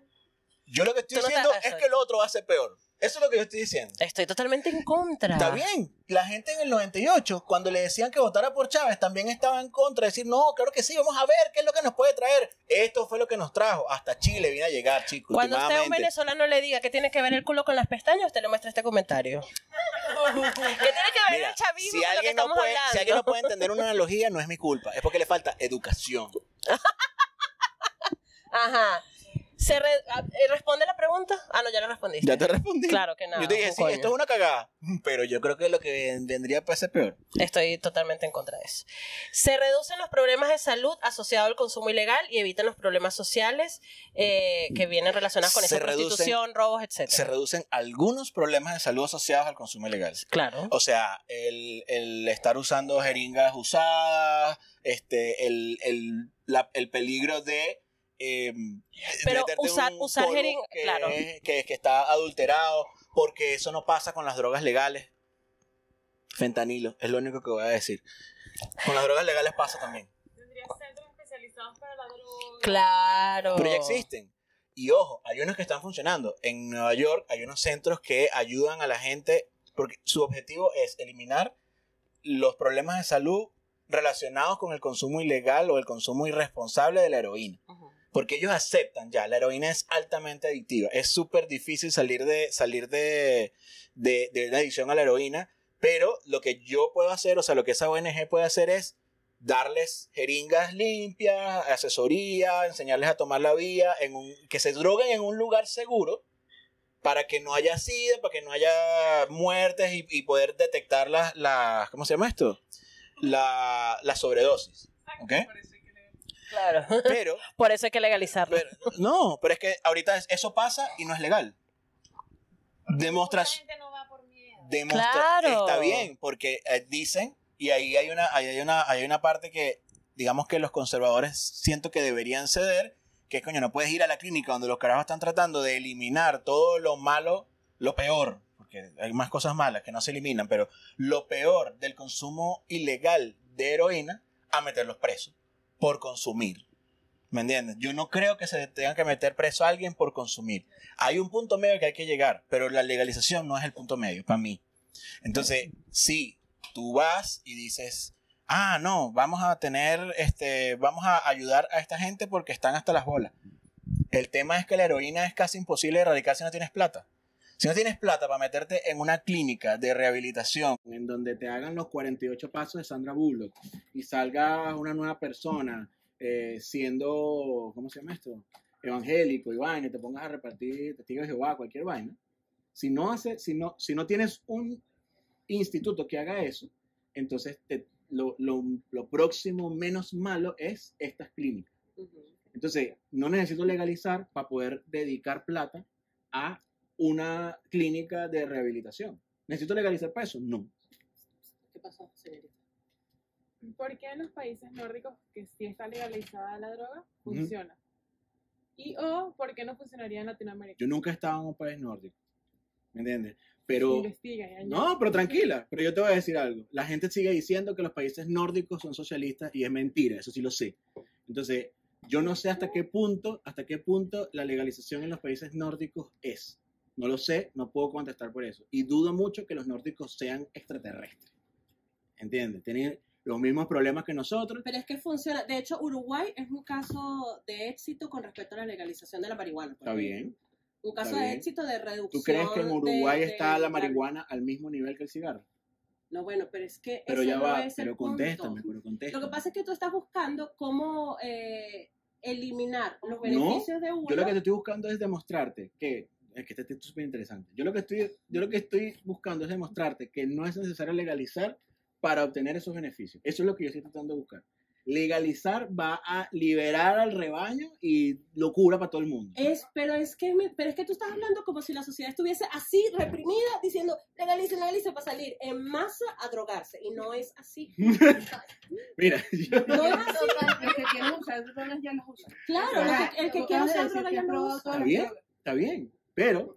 Yo lo que estoy Tú diciendo es que lo otro va a ser peor. Eso es lo que yo estoy diciendo. Estoy totalmente en contra. Está bien. La gente en el 98, cuando le decían que votara por Chávez, también estaba en contra. Decir, no, claro que sí, vamos a ver qué es lo que nos puede traer. Esto fue lo que nos trajo. Hasta Chile viene a llegar, chicos. Cuando usted a un venezolano le diga que tiene que ver el culo con las pestañas, usted le muestra este comentario. ¿Qué tiene que ver Mira, el chavismo si con lo que alguien, no estamos puede, hablando? si alguien no puede entender una analogía, no es mi culpa. Es porque le falta educación. Ajá. Se re- ah, eh, ¿Responde la pregunta? Ah, no, ya la respondiste. Ya te respondí. Claro que no. Yo te dije, sí, coño. esto es una cagada. Pero yo creo que lo que vendría para ser peor. Estoy totalmente en contra de eso. Se reducen los problemas de salud asociados al consumo ilegal y evitan los problemas sociales eh, que vienen relacionados con Se esa reducen- prostitución, robos, etc. Se reducen algunos problemas de salud asociados al consumo ilegal. Claro. O sea, el, el estar usando jeringas usadas, este, el, el, la- el peligro de. Eh, Pero usar- un usar jeringa- que, claro. que, que está adulterado, porque eso no pasa con las drogas legales. Fentanilo, es lo único que voy a decir. Con las drogas legales pasa también. Tendría centros especializados para la droga. Claro. Pero ya existen. Y ojo, hay unos que están funcionando. En Nueva York hay unos centros que ayudan a la gente porque su objetivo es eliminar los problemas de salud relacionados con el consumo ilegal o el consumo irresponsable de la heroína. Ujú. Porque ellos aceptan ya, la heroína es altamente adictiva. Es súper difícil salir, de, salir de, de, de la adicción a la heroína, pero lo que yo puedo hacer, o sea, lo que esa ONG puede hacer es darles jeringas limpias, asesoría, enseñarles a tomar la vía, en un, que se droguen en un lugar seguro para que no haya sida, para que no haya muertes y, y poder detectar las, las, ¿cómo se llama esto? La, la sobredosis. ¿Ok? Por eso hay que leer. Claro. Pero Por eso hay que legalizarlo. pero- no, pero es que ahorita es- eso pasa y no es legal. Demostras, La gente no va por miedo. demuestra, Claro. está bien, porque eh, dicen, y ahí hay una, ahí hay una, ahí hay una parte que, digamos que los conservadores siento que deberían ceder, que es coño, no puedes ir a la clínica donde los carajos están tratando de eliminar todo lo malo, lo peor, porque hay más cosas malas que no se eliminan, pero lo peor del consumo ilegal de heroína, a meterlos presos por consumir. ¿Me entiendes? Yo no creo que se tenga que meter preso a alguien por consumir. Hay un punto medio que hay que llegar, pero la legalización no es el punto medio para mí. Entonces, si tú vas y dices, ah, no, vamos a tener, este, vamos a ayudar a esta gente porque están hasta las bolas. El tema es que la heroína es casi imposible de erradicar si no tienes plata. Si no tienes plata para meterte en una clínica de rehabilitación en donde te hagan los 48 pasos de Sandra Bullock y salga una nueva persona eh, siendo, ¿cómo se llama esto? Evangélico y vaina, y te pongas a repartir testigos de Jehová, cualquier vaina. Si no, hace, si no, si no tienes un instituto que haga eso, entonces te- lo, lo- lo próximo menos malo es estas clínicas. Entonces, no necesito legalizar para poder dedicar plata a una clínica de rehabilitación. ¿Necesito legalizar para eso? No. ¿Qué pasó, señorita? ¿Por qué en los países nórdicos que sí está legalizada la droga funciona? Y o, ¿por qué no funcionaría en Latinoamérica? Yo nunca he estado en un país nórdico. ¿Me entiendes? Pero. Investiga. No, pero tranquila. Pero yo te voy a decir algo. La gente sigue diciendo que los países nórdicos son socialistas y es mentira. Eso sí lo sé. Entonces, yo no sé hasta qué punto, hasta qué punto la legalización en los países nórdicos es. No lo sé, no puedo contestar por eso. Y dudo mucho que los nórdicos sean extraterrestres. ¿Entiendes? Tienen los mismos problemas que nosotros. Pero es que funciona. De hecho, Uruguay es un caso de éxito con respecto a la legalización de la marihuana. por Está bien. Un caso de éxito de reducción. ¿Tú crees que en Uruguay de- está la de- marihuana al mismo nivel que el cigarro? No, bueno, pero es que. Pero ese ya no va, es pero contéstame, pero contéstame. Lo que pasa es que tú estás buscando cómo eh, eliminar los No, beneficios de uno. Yo lo que te estoy buscando es demostrarte que, es que este es súper interesante. Yo lo que estoy, yo lo que estoy buscando es demostrarte que no es necesario legalizar para obtener esos beneficios. Eso es lo que yo estoy tratando de buscar. Legalizar va a liberar al rebaño y locura para todo el mundo. Es, pero es que me- pero es que tú estás hablando como si la sociedad estuviese así reprimida diciendo legalicen, legalicen para salir en masa a drogarse y no es así. Mira, yo, No es así. Los que quieren usar drogas ya las usan. Claro, el que, el que quiere usar droga ya lo usa. ¿Está bien? está bien, pero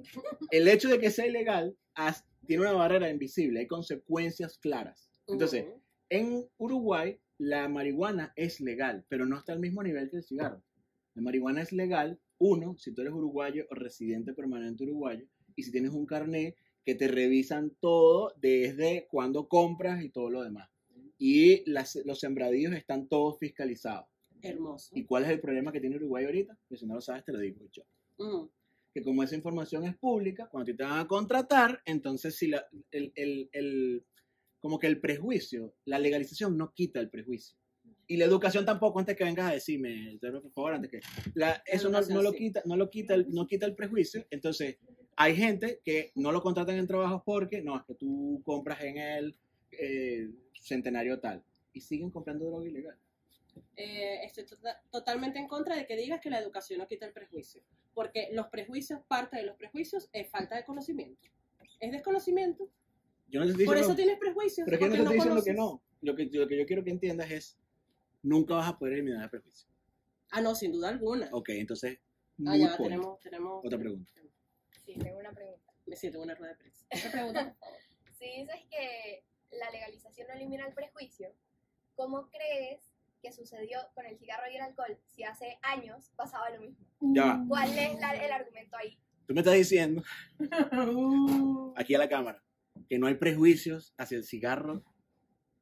el hecho de que sea ilegal tiene una barrera invisible, hay consecuencias claras. Entonces. En Uruguay, la marihuana es legal, pero no está al mismo nivel que el cigarro. La marihuana es legal, uno, si tú eres uruguayo o residente permanente uruguayo, y si tienes un carnet que te revisan todo desde cuando compras y todo lo demás. Y las- los sembradíos están todos fiscalizados. hermoso. ¿Y cuál es el problema que tiene Uruguay ahorita? Que si no lo sabes, te lo digo yo. Que como esa información es pública, cuando te van a contratar, entonces si la, el, el- el- como que el prejuicio, la legalización no quita el prejuicio. Y la educación tampoco, antes que vengas a decirme, por favor, antes que... la- eso no, no lo quita, no lo quita, el, no quita el prejuicio. Entonces, hay gente que no lo contratan en trabajos porque, no, es que tú compras en el eh, centenario tal. Y siguen comprando droga ilegal. Eh, estoy tota- totalmente en contra de que digas que la educación no quita el prejuicio, porque los prejuicios, parte de los prejuicios es falta de conocimiento. Es desconocimiento. Yo no te Por eso tienes prejuicios. Pero es que no te estoy diciendo que no. Lo que, lo que yo quiero que entiendas es, nunca vas a poder eliminar el prejuicio. Ah, no, sin duda alguna. Ok, entonces, Ah, ya, tenemos, tenemos... Otra pregunta. Sí, tengo una pregunta. Me siento en una rueda de prensa. Otra pregunta, por favor. Si dices que la legalización no elimina el prejuicio, ¿cómo crees que sucedió con el cigarro y el alcohol si hace años pasaba lo mismo? Ya. ¿Cuál es la- el argumento ahí? Tú me estás diciendo, aquí a la cámara, que no hay prejuicios hacia el cigarro.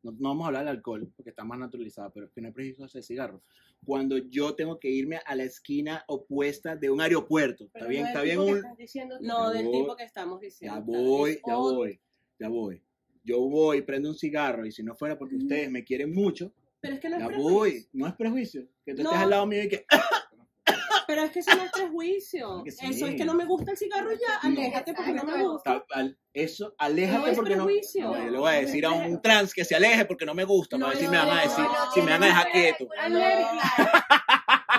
No, no vamos a hablar del alcohol, porque está más naturalizado, pero que no hay prejuicios hacia el cigarro. Cuando yo tengo que irme a la esquina opuesta de un aeropuerto, ¿está Pero bien? no Está bien un, diciendo. No, del voy. tipo que estamos diciendo. Ya voy, es ya otro. voy, ya voy. Yo voy, prendo un cigarro y si no fuera porque ustedes me quieren mucho, Pero es que no es ya prejuicio. voy. No es prejuicio. Que tú No. estés al lado mío y que... Pero es que eso no es prejuicio. Que sí. Eso es que no me gusta el cigarro ya. Aléjate porque no me gusta. Eso, aléjate No es porque no. prejuicio. No, le voy a decir a un trans que se aleje porque no me gusta. No, para ver si me van a decir, no, si me van a dejar quieto.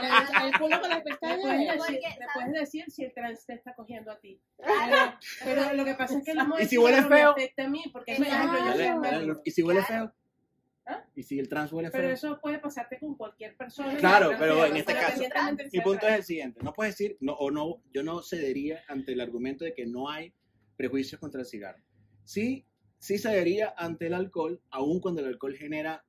El, el culo con las pestañas. ¿sabes? puedes decir si el trans te está cogiendo a ti. Pero, pero lo que pasa es que el humo ¿Y si huele me feo? afecta a mí, porque por ejemplo, yo ¿Y si huele feo? ¿Ah? ¿Y si el trans huele Pero feo? eso puede pasarte con cualquier persona. Claro, Pero pero en no este caso, Mi punto es el siguiente. No puedes decir, no, o no, yo no cedería ante el argumento de que no hay prejuicios contra el cigarro. Sí, sí cedería ante el alcohol, aun cuando el alcohol genera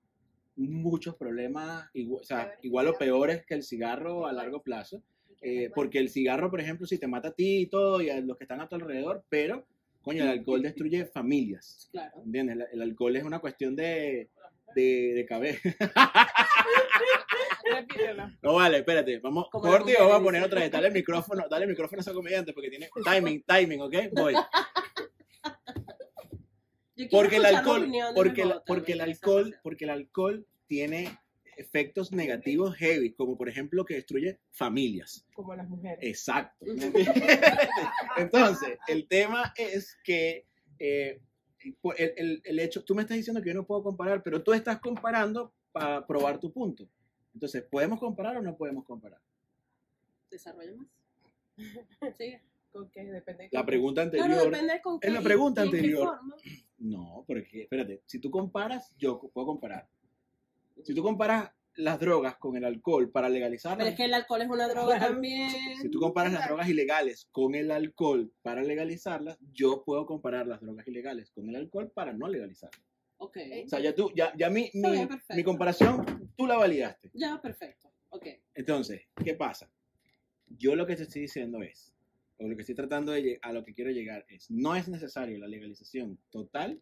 muchos problemas, igual, o sea, Peores. igual o peores que el cigarro a largo plazo. Eh, porque el cigarro, por ejemplo, si te mata a ti y todo, y a los que están a tu alrededor, pero, coño, el alcohol destruye familias. Claro. ¿Entiendes? El, el alcohol es una cuestión de, de, de cabeza. No vale, espérate, vamos, y la vamos a poner otra vez. Dale el micrófono, dale el micrófono a ese comediante porque tiene timing, timing, ¿ok? Voy. Porque el alcohol, porque, porque el alcohol, porque el alcohol tiene efectos negativos heavy, como por ejemplo que destruye familias. Como las mujeres. Exacto. Entonces, el tema es que eh, el, el- el hecho, tú me estás diciendo que yo no puedo comparar, pero tú estás comparando para probar tu punto. Entonces, ¿podemos comparar o no podemos comparar? Desarrolla más. Sigue. Con que depende de La qué- pregunta Claro, anterior. depende con qué. la pregunta y qué anterior. No, porque, espérate, si tú comparas, yo puedo comparar. Si tú comparas las drogas con el alcohol para legalizarlas, Pero es que el alcohol es una droga también. si tú comparas las drogas ilegales con el alcohol para legalizarlas, yo puedo comparar las drogas ilegales con el alcohol para no legalizarlas. Ok. O sea, ya tú, ya, ya mi, mi, bien, mi comparación, tú la validaste. Ya, perfecto. Ok. Entonces, ¿qué pasa? Yo lo que te estoy diciendo es, o lo que estoy tratando de a lo que quiero llegar es, no es necesario la legalización total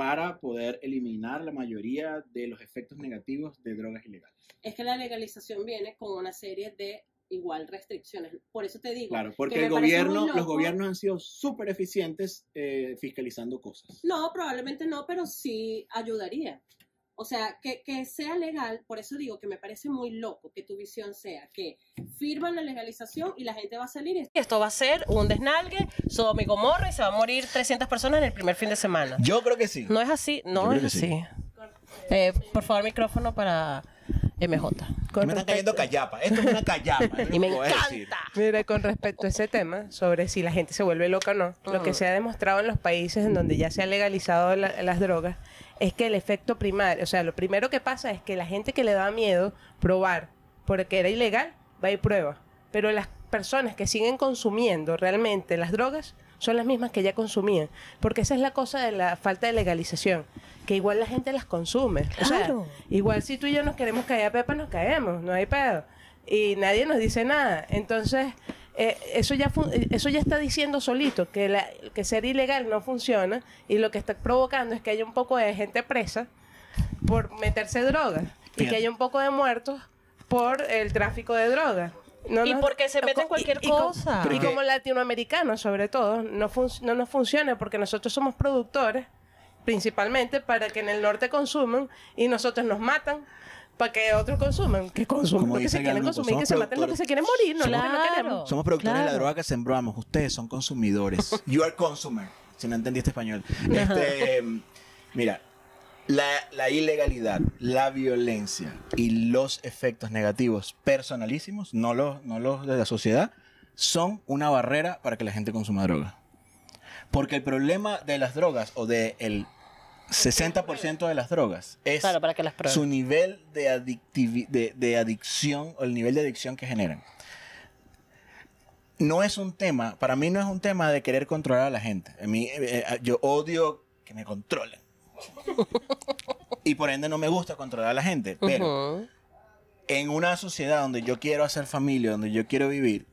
para poder eliminar la mayoría de los efectos negativos de drogas ilegales. Es que la legalización viene con una serie de igual restricciones. Por eso te digo. Claro, porque el gobierno, los gobiernos han sido súper eficientes eh, fiscalizando cosas. No, probablemente no, pero sí ayudaría. O sea, que, que sea legal, por eso digo que me parece muy loco que tu visión sea que firman la legalización y la gente va a salir y Esto va a ser un desnalgue, Sodoma y Gomorra y se va a morir 300 personas en el primer fin de semana. Yo creo que sí. No es así, Yo no creo es que sí. así. Eh, por favor, micrófono para MJ. Con me están cayendo callapa. Esto es una callapa. Y me encanta. Mira, con respecto a ese tema, sobre si la gente se vuelve loca o no, lo que Ujú. se ha demostrado en los países en donde ya se ha legalizado la- las drogas es que el efecto primario, o sea, lo primero que pasa es que la gente que le da miedo probar porque era ilegal, va y prueba. Pero las personas que siguen consumiendo realmente las drogas son las mismas que ya consumían. Porque esa es la cosa de la falta de legalización, que igual la gente las consume. O sea, Claro. igual si tú y yo nos queremos caer a Pepa, nos caemos, no hay pedo. Y nadie nos dice nada. Entonces, eh, eso, ya fun- eh, eso ya está diciendo solito que, la- que ser ilegal no funciona y lo que está provocando es que haya un poco de gente presa por meterse drogas y que haya un poco de muertos por el tráfico de drogas. No Y nos- porque se meten y- cualquier y cosa. Y, como latinoamericanos, sobre todo, no, fun- no nos funciona porque nosotros somos productores, principalmente para que en el norte consuman y nosotros nos matan para que otros consuman. Que consuman Como lo que se quieren consumir, que se maten lo que se quieren morir, no lo que no Claro. queremos. Somos productores de la droga que sembramos. Ustedes son consumidores. You are consumer. Si no entendiste español. Este, mira, la, la ilegalidad, la violencia y los efectos negativos personalísimos, no los, no los de la sociedad, son una barrera para que la gente consuma droga. Porque el problema de las drogas o del 60% de las drogas es Claro, para que las prueben. su nivel de, adictivi- de, de adicción o el nivel de adicción que generan. No es un tema, para mí no es un tema de querer controlar a la gente. A mí, eh, eh, yo odio que me controlen. y por ende no me gusta controlar a la gente. Pero en una sociedad donde yo quiero hacer familia, donde yo quiero vivir,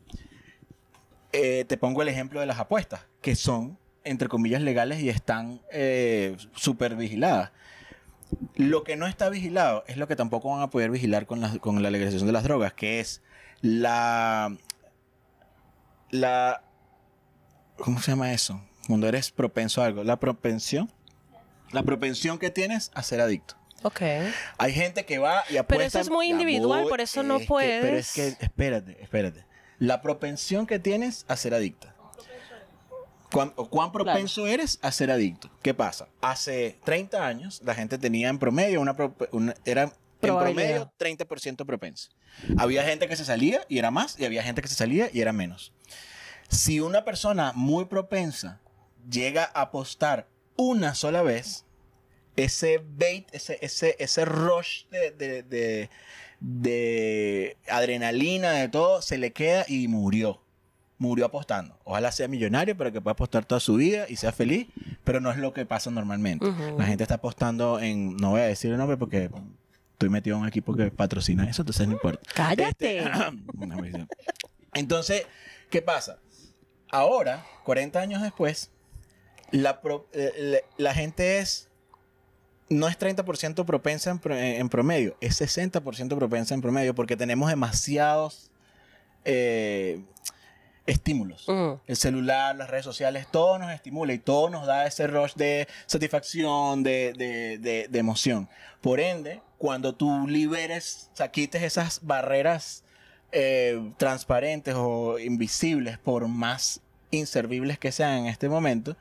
eh, te pongo el ejemplo de las apuestas, que son, entre comillas, legales y están eh, súper vigiladas. Lo que no está vigilado es lo que tampoco van a poder vigilar con la, con la legalización de las drogas, que es la... la ¿Cómo se llama eso? Cuando eres propenso a algo. La propensión. La propensión que tienes a ser adicto. Ok. Hay gente que va y apuesta. eso es muy individual, por eso no es que- pero es puedes. que, espérate, espérate. La propensión que tienes a ser adicta. ¿Cuán, propenso eres a ser adicto? ¿Qué pasa? Hace 30 años la gente tenía en promedio una, era en promedio 30% propenso. Había gente que se salía y era más y había gente que se salía y era menos. Si una persona muy propensa llega a apostar una sola vez, ese bait, ese, ese, ese rush de, de, de- de adrenalina, de todo, se le queda y murió. Murió apostando. Ojalá sea millonario para que pueda apostar toda su vida y sea feliz, pero no es lo que pasa normalmente. La gente está apostando en, no voy a decir el nombre porque estoy metido en un equipo que patrocina eso, entonces no importa. Cállate. Este, entonces, ¿qué pasa? Ahora, 40 años después, la, pro- eh, la, la gente es no es 30% propensa en, pro- en promedio, es 60% propensa en promedio porque tenemos demasiados eh, estímulos. El celular, las redes sociales, todo nos estimula y todo nos da ese rush de satisfacción, de, de- de- de emoción. Por ende, cuando tú liberes, o sea, quites esas barreras eh, transparentes o invisibles, por más inservibles que sean en este momento,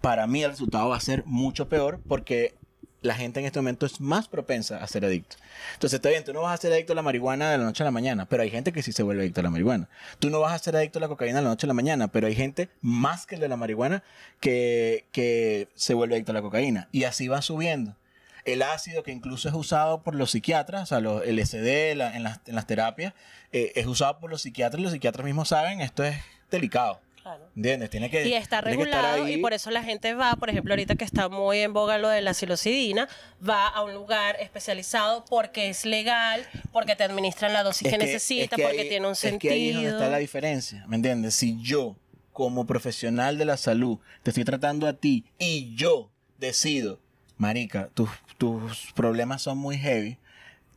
para mí el resultado va a ser mucho peor porque la gente en este momento es más propensa a ser adicto. Entonces, está bien, tú no vas a ser adicto a la marihuana de la noche a la mañana, pero hay gente que sí se vuelve adicto a la marihuana. Tú no vas a ser adicto a la cocaína de la noche a la mañana, pero hay gente más que el de la marihuana que, que se vuelve adicto a la cocaína. Y así va subiendo. el ácido que incluso es usado por los psiquiatras, o sea, los LSD en, las, en las terapias, eh, es usado por los psiquiatras y los psiquiatras mismos saben, esto es delicado. Claro. ¿Entiendes? Tiene que, Y está regulado y por eso la gente va, por ejemplo, ahorita que está muy en boga lo de la psilocidina, va a un lugar especializado porque es legal, porque te administran la dosis Es que, que- necesita, es que porque ahí- tiene un es sentido. que ahí es donde está la diferencia, ¿me entiendes? Si yo, como profesional de la salud, te estoy tratando a ti y yo decido, marica, tus, tus problemas son muy heavy,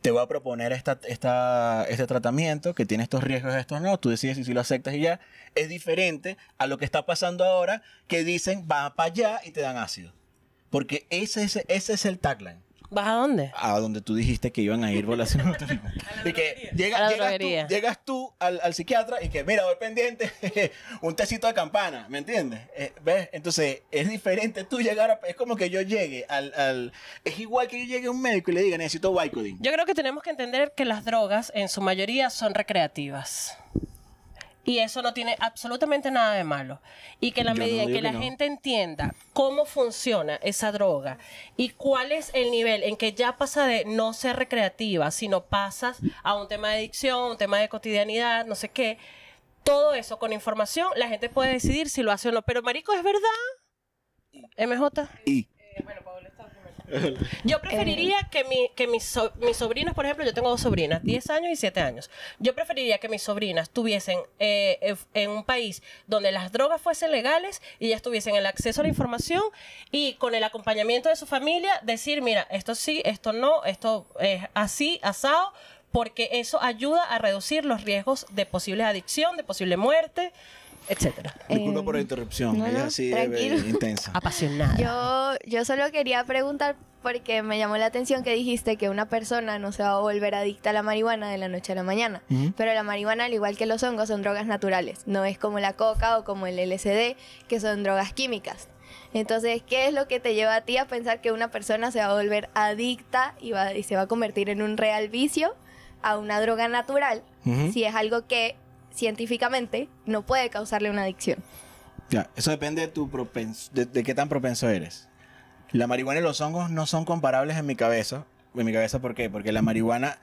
te voy a proponer esta, esta, este tratamiento que tiene estos riesgos, estos no, tú decides si, lo aceptas y ya, es diferente a lo que está pasando ahora, que dicen, va para allá y te dan ácido. Porque ese, es- ese es el tagline ¿Vas a dónde? a donde tú dijiste que iban a ir por la Y que llega- llegas, tú, llegas tú al, al psiquiatra y que, mira, voy pendiente, un tecito de campana, ¿me entiendes? Eh, ¿Ves? Entonces, es diferente tú llegar a... Es como que yo llegue al, al... Es igual que yo llegue a un médico y le diga, necesito Vicodin. Yo creo que tenemos que entender que las drogas en su mayoría son recreativas. Y eso no tiene absolutamente nada de malo. Y que la Yo no medida en que, la gente entienda cómo funciona esa droga y cuál es el nivel en que ya pasa de no ser recreativa, sino pasas a un tema de adicción, un tema de cotidianidad, no sé qué, todo eso con información, la gente puede decidir si lo hace o no. Pero, Marico, ¿es verdad? MJ. Y... Yo preferiría que, mi, que mis, so- mis sobrinos, por ejemplo, yo tengo dos sobrinas, 10 años y 7 años. Yo preferiría que mis sobrinas tuviesen eh, en un país donde las drogas fuesen legales y ellas tuviesen el acceso a la información y con el acompañamiento de su familia decir, mira, esto sí, esto no, esto es así, asado, porque eso ayuda a reducir los riesgos de posible adicción, de posible muerte, etcétera. Disculpa Eh, por la interrupción, no, ella no, es intensa. Apasionada. Yo, yo solo quería preguntar porque me llamó la atención que dijiste que una persona no se va a volver adicta a la marihuana de la noche a la mañana. Ujú. Pero la marihuana, al igual que los hongos, son drogas naturales. No es como la coca o como el LSD, que son drogas químicas. Entonces, ¿qué es lo que te lleva a ti a pensar que una persona se va a volver adicta y, va, y se va a convertir en un real vicio a una droga natural Ujú. si es algo que científicamente no puede causarle una adicción? Ya, eso depende de tu propenso, de, de qué tan propenso eres. La marihuana y los hongos no son comparables en mi cabeza. En mi cabeza, ¿por qué? Porque la marihuana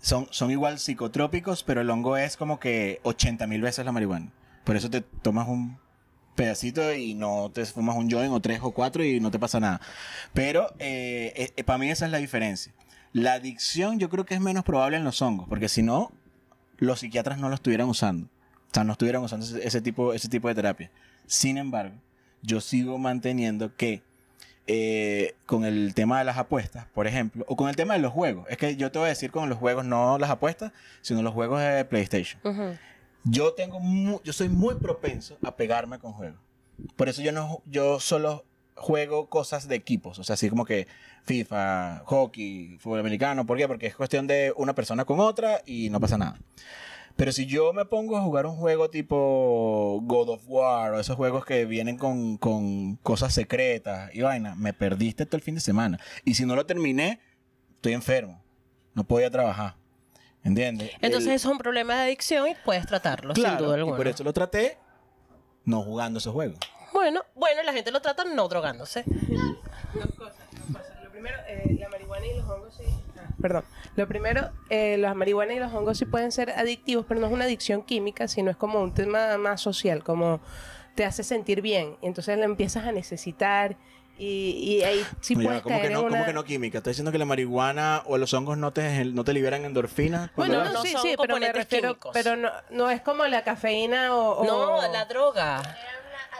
son, son igual psicotrópicos, pero el hongo es como que 80 mil veces la marihuana. Por eso te tomas un pedacito y no te fumas un joint o tres o cuatro y no te pasa nada. Pero eh, eh, para mí esa es la diferencia. La adicción yo creo que es menos probable en los hongos, porque si no, los psiquiatras no lo estuvieran usando. O sea, no estuvieran usando ese, ese tipo, ese tipo de terapia. Sin embargo, yo sigo manteniendo que eh, con el tema de las apuestas, por ejemplo, o con el tema de los juegos, es que yo te voy a decir con los juegos, no las apuestas, sino los juegos de PlayStation. Yo tengo yo soy muy propenso a pegarme con juegos. Por eso yo no yo solo juego cosas de equipos, o sea, así como que FIFA, hockey, fútbol americano, ¿por qué? Porque es cuestión de una persona con otra y no pasa nada. Pero si yo me pongo a jugar un juego tipo God of War o esos juegos que vienen con, con cosas secretas y vaina, me perdiste todo el fin de semana. Y si no lo terminé, estoy enfermo. No puedo ir a trabajar. ¿Entiendes? Entonces El- es un problema de adicción y puedes tratarlo, Claro, sin duda y alguna. por eso lo traté no jugando esos juegos. Bueno, bueno, la gente lo trata no drogándose. Dos cosas, dos cosas. Lo primero, eh, la marihuana y los hongos sí. ah, perdón. Lo primero, eh, la marihuana y los hongos sí pueden ser adictivos, pero no es una adicción química, sino es como un tema más social, como te hace sentir bien. Y entonces lo empiezas a necesitar y, y ahí sí puedes ¿cómo, caer que no, en ¿Cómo que no química? ¿Estás diciendo que la marihuana o los hongos no te, no te liberan endorfinas? Bueno, No, sí, son sí, pero me componentes refiero, químicos. pero no, no es como la cafeína o... o- No, la droga.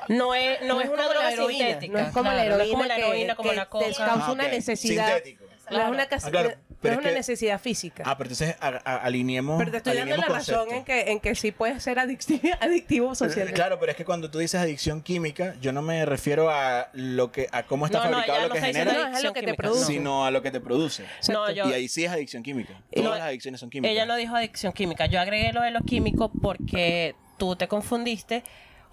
No es, no es una droga sintética. No es como claro, la no heroína es como la que- heroína, como que la te coca. causa Ah, una necesidad. Sintético. No es una, Ah, claro, no pero es una que- necesidad física. Ah, pero entonces a- a- alineemos. pero te estoy dando la razón en que, en que sí puede ser adictivo, adictivo socialmente. Claro, pero es que cuando tú dices adicción química, yo no me refiero a lo que a cómo está No, fabricado lo no que genera, No, es a lo que te adicción produce. química, sino a lo que te produce. No, yo- Y ahí sí es adicción química. No, Todas las adicciones son químicas. Ella no dijo adicción química. Yo agregué lo de lo químico porque tú te confundiste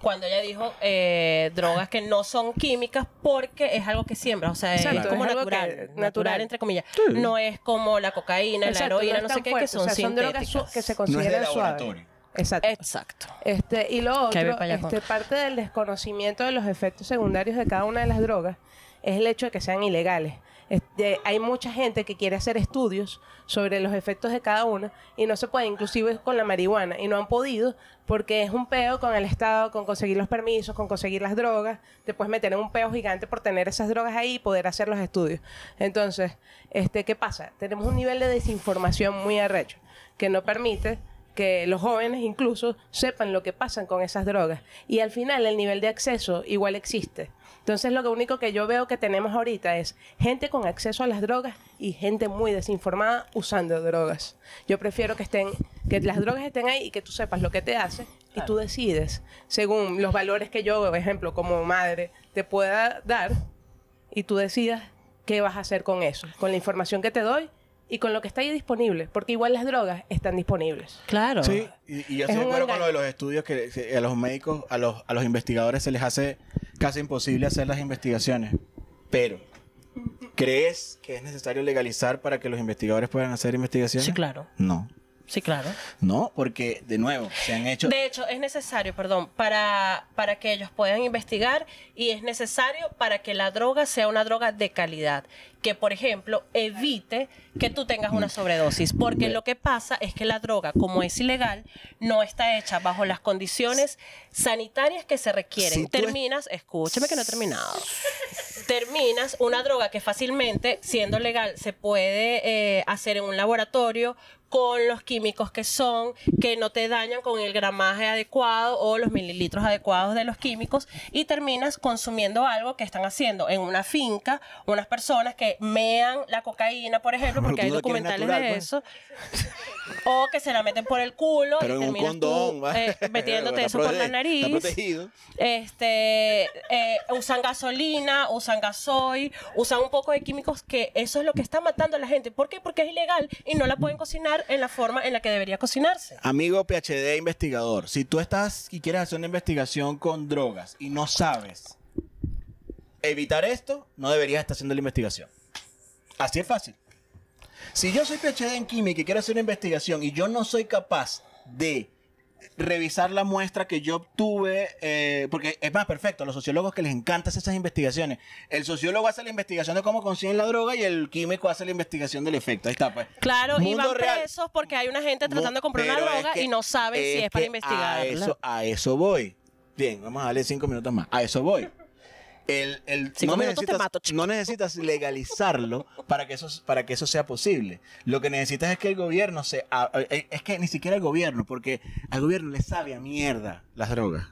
cuando ella dijo eh, drogas que no son químicas porque es algo que siembra. O sea, Exacto, es como es algo natural, que- natural. natural. entre comillas. No es como la cocaína, Exacto, la heroína, no, sé qué, fuerte, que son o sea, son drogas que se no es de consideran suaves. laboratorio. Exacto. Exacto. Este, y lo otro, este, parte del desconocimiento de los efectos secundarios de cada una de las drogas es el hecho de que sean ilegales. Este, hay mucha gente que quiere hacer estudios sobre los efectos de cada una y no se puede, inclusive con la marihuana, y no han podido porque es un peo con el Estado, con conseguir los permisos, con conseguir las drogas. Te puedes meter en un peo gigante por tener esas drogas ahí y poder hacer los estudios. Entonces, este, ¿qué pasa? Tenemos un nivel de desinformación muy arrecho que no permite que los jóvenes incluso sepan lo que pasan con esas drogas. Y al final el nivel de acceso igual existe. Entonces lo único que yo veo que tenemos ahorita es gente con acceso a las drogas y gente muy desinformada usando drogas. Yo prefiero que estén, que las drogas estén ahí y que tú sepas lo que te hace y tú decides según los valores que yo, por ejemplo, como madre, te pueda dar y tú decidas qué vas a hacer con eso, con la información que te doy y con lo que está ahí disponible, porque igual las drogas están disponibles. Claro. Sí, y, y yo Es estoy de acuerdo con lo de los estudios que, que a los médicos, a los, a los investigadores se les hace casi imposible hacer las investigaciones. Pero, ¿crees que es necesario legalizar para que los investigadores puedan hacer investigaciones? Sí, claro. No. Sí, claro. No, porque, de nuevo, se han hecho... De hecho, es necesario, perdón, para, para que ellos puedan investigar y es necesario para que la droga sea una droga de calidad. Que, por ejemplo, evite que tú tengas una sobredosis. Porque lo que pasa es que la droga, como es ilegal, no está hecha bajo las condiciones sanitarias que se requieren. Si tú es- Terminas, escúcheme que no he terminado. Terminas una droga que fácilmente, siendo legal, se puede eh, hacer en un laboratorio con los químicos que son, que no te dañan con el gramaje adecuado o los mililitros adecuados de los químicos y terminas consumiendo algo que están haciendo en una finca unas personas que mean la cocaína, por ejemplo, porque hay documentales natural, de pues. eso. O que se la meten por el culo pero y en un condón, tú, eh, metiéndote eso por la nariz. Está protegido. Este, eh, usan gasolina, usan gasoil, usan un poco de químicos que eso es lo que está matando a la gente. ¿Por qué? Porque es ilegal y no la pueden cocinar en la forma en la que debería cocinarse. Amigo PhD investigador, si tú estás y quieres hacer una investigación con drogas y no sabes evitar esto, no deberías estar haciendo la investigación. Así es fácil. Si yo soy PhD en química y quiero hacer una investigación y yo no soy capaz de revisar la muestra que yo obtuve, eh, porque es más perfecto, a los sociólogos que les encantan esas investigaciones. El sociólogo hace la investigación de cómo consiguen la droga y el químico hace la investigación del efecto. Ahí está, pues. Claro, y van real. presos porque hay una gente tratando de comprar una es droga que- y no saben si es para. A eso, a eso voy. Bien, vamos a darle cinco minutos más. A eso voy. El, el- Cinco no, te necesitas, mato, chico. no necesitas legalizarlo para que, eso, para que eso sea posible. Lo que necesitas es que el gobierno se... a- eh, es que ni siquiera el gobierno, porque al gobierno le sabe a mierda las drogas.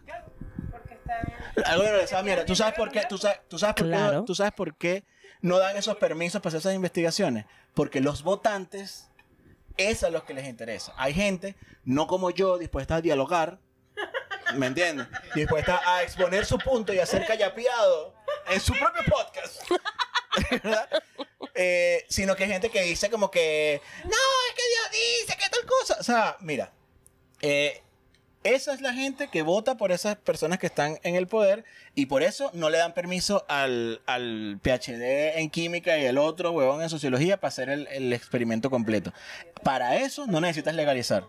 Al gobierno le sabe a mierda. ¿Tú sabes por qué? ¿Tú sabes, tú sabes por qué? ¿Tú sabes por qué no dan esos permisos para hacer esas investigaciones? Porque los votantes es a los que les interesa. Hay gente, no como yo, dispuesta a dialogar, ¿me entiendes? Dispuesta a exponer su punto y a ser callapiado en su propio podcast. Eh, sino que hay gente que dice como que, no, es que Dios dice que tal cosa. O sea, mira, eh, esa es la gente que vota por esas personas que están en el poder y por eso no le dan permiso al, al PhD en química y el otro huevón en sociología para hacer el, el experimento completo. Para eso no necesitas legalizar.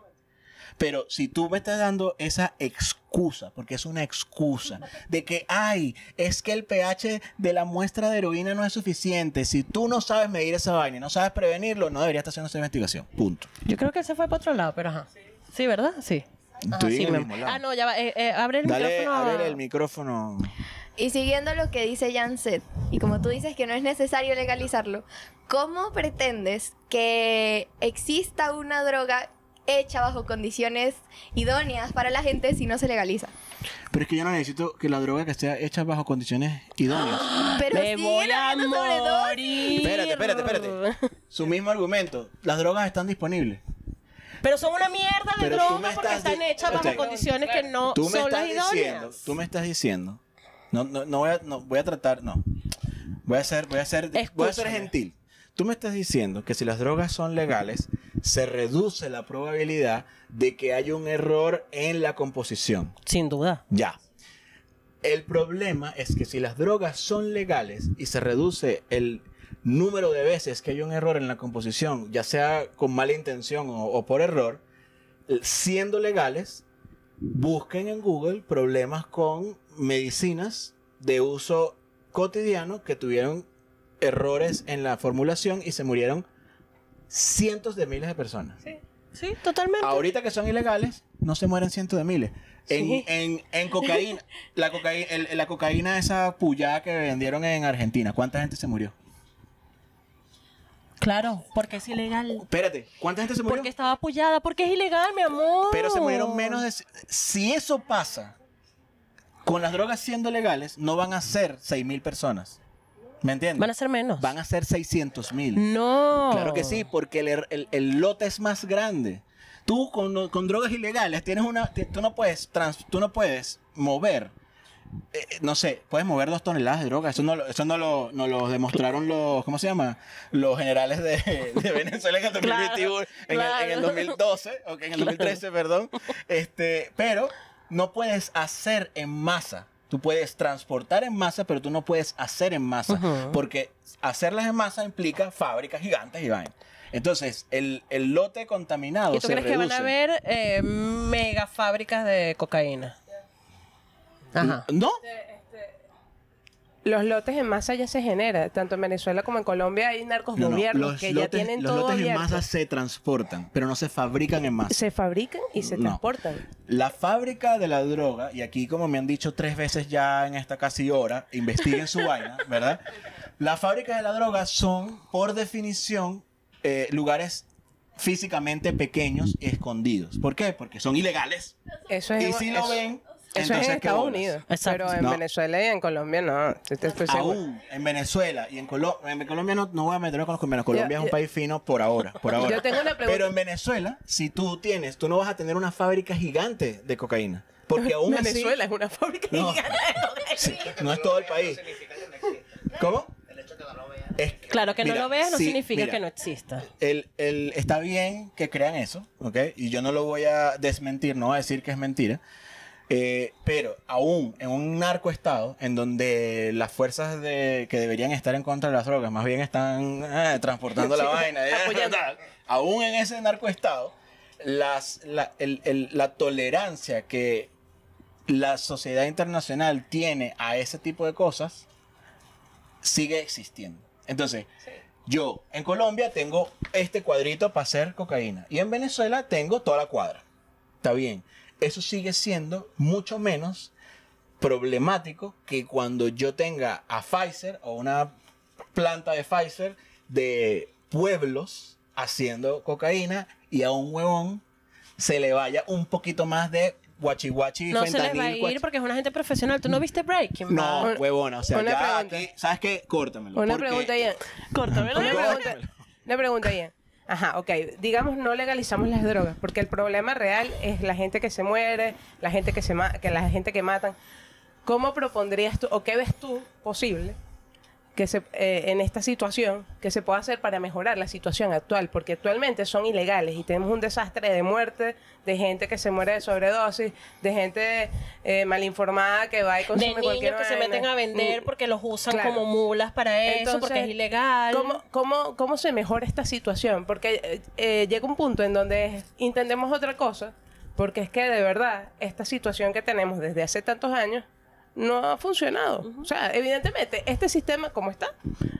Pero si tú me estás dando esa excusa, porque es una excusa, de que, ay, es que el pH de la muestra de heroína no es suficiente, si tú no sabes medir esa vaina y no sabes prevenirlo, no deberías estar haciendo esa investigación. Punto. Yo creo que él se fue para otro lado, pero ajá. Sí, ¿verdad? Sí. Ajá, sí, me-. Ah, no, ya va. eh, eh, abre el Dale, micrófono. a ver el micrófono. Y siguiendo lo que dice Janset, y como tú dices que no es necesario legalizarlo, ¿cómo pretendes que exista una droga hecha bajo condiciones idóneas para la gente si no se legaliza? Pero es que yo no necesito que la droga que esté hecha bajo condiciones idóneas. Pero Me voy a morir. Espérate, espérate, espérate. Su mismo argumento. Las drogas están disponibles. Pero son una mierda de Pero drogas porque estás están hechas bajo condiciones que no Tú me son las estás diciendo, idóneas. tú me estás diciendo. No, no, no voy a, no, voy a tratar, no. Voy a ser, voy a ser, voy a ser gentil. Tú me estás diciendo que si las drogas son legales, se reduce la probabilidad de que haya un error en la composición. Sin duda. Ya. El problema es que si las drogas son legales y se reduce el número de veces que hay un error en la composición, ya sea con mala intención o, o por error, siendo legales, busquen en Google problemas con medicinas de uso cotidiano que tuvieron errores en la formulación y se murieron cientos de miles de personas. Sí, totalmente. Ahorita que son ilegales, no se mueren cientos de miles. En, Sí. en, en cocaína, la cocaína, el- la cocaína esa pullada que vendieron en Argentina, ¿cuánta gente se murió? Claro, porque es ilegal. Espérate, ¿cuánta gente se murió? Porque estaba apoyada, porque es ilegal, mi amor. Pero se murieron menos de... Si eso pasa, con las drogas siendo legales, no van a ser 6 mil personas. ¿Me entiendes? Van a ser menos. Van a ser 600 mil. No. Claro que sí, porque el, el- el lote es más grande. Tú con, con drogas ilegales tienes una, tú no puedes, trans- tú no puedes mover, eh, eh, no sé, puedes mover dos toneladas de droga. Eso no, lo- eso no lo, no lo demostraron los, ¿cómo se llama? Los generales de, de Venezuela en el 2021, en, el, en el claro. 2012, o en el 2013, perdón. Este, pero no puedes hacer en masa. Tú puedes transportar en masa, pero tú no puedes hacer en masa. Porque hacerlas en masa implica fábricas gigantes y vaina. Entonces, el, el lote contaminado ¿Y tú se crees que van a haber eh, mega fábricas de cocaína? Ajá. ¿No? Los lotes en masa ya se generan. Tanto en Venezuela como en Colombia hay narcos No, no, gobiernos Los que ya lotes, tienen los todo lotes en abierto. masa se transportan, pero no se fabrican en masa. Se fabrican y se No. transportan. La fábrica de la droga, y aquí como me han dicho tres veces ya en esta casi hora, investiguen su vaina, ¿verdad? Las fábricas de la droga son, por definición, eh, lugares físicamente pequeños y escondidos. ¿Por qué? Porque son ilegales. Eso es, Y si lo ven, eso es en ¿qué Estados? Unidos. Exacto. Pero en No. Venezuela y en Colombia no. Te estoy. Aún en Venezuela y en Colombia, en Colombia no, no voy a meterme con los colombianos. Colombia Yo- es un yo- país fino por ahora, por ahora. Yo tengo una pregunta. Pero en Venezuela, si tú tienes, tú no vas a tener una fábrica gigante de cocaína. Porque aún así- Venezuela es una fábrica No. gigante de cocaína. Sí, no es todo el país. ¿Cómo? Es que- Claro, que mira, no lo veas no sí, significa mira, que no exista. El, el- está bien que crean eso, ¿ok? Y yo no lo voy a desmentir, no voy a decir que es mentira. Eh, pero aún en un narcoestado, en donde las fuerzas de, que deberían estar en contra de las drogas, más bien están eh, transportando la vaina, eh, apoyando. aún en ese narcoestado, las, la, el- el- la tolerancia que la sociedad internacional tiene a ese tipo de cosas sigue existiendo. Entonces, yo en Colombia tengo este cuadrito para hacer cocaína y en Venezuela tengo toda la cuadra. Está bien. Eso sigue siendo mucho menos problemático que cuando yo tenga a Pfizer o una planta de Pfizer de pueblos haciendo cocaína y a un huevón se le vaya un poquito más de guachi guachi No se les va a fentanil, guachi- ir porque es una gente profesional. ¿Tú no viste Breaking no, Bad? Huevona, o sea, una ya pregunta. aquí, ¿sabes qué? Córtamelo. Una porque- pregunta, Ian. Córtamelo. Una pregunta, una pregunta, Ian. Ajá, ok. Digamos, no legalizamos las drogas, porque el problema real es la gente que se muere, la gente que se ma- que la gente que matan. ¿Cómo propondrías tú, o qué ves tú posible que se, eh, en esta situación que se pueda hacer para mejorar la situación actual? Porque actualmente son ilegales y tenemos un desastre de muerte, de gente que se muere de sobredosis, de gente eh, mal informada que va y De consume niños cualquier que se meten a vender Mm. porque los usan Claro. como mulas para eso, porque es ilegal. ¿Cómo, cómo, cómo se mejora esta situación? Porque eh, eh, llega un punto en donde entendemos otra cosa, porque es que de verdad esta situación que tenemos desde hace tantos años no ha funcionado. O sea, evidentemente, este sistema como está,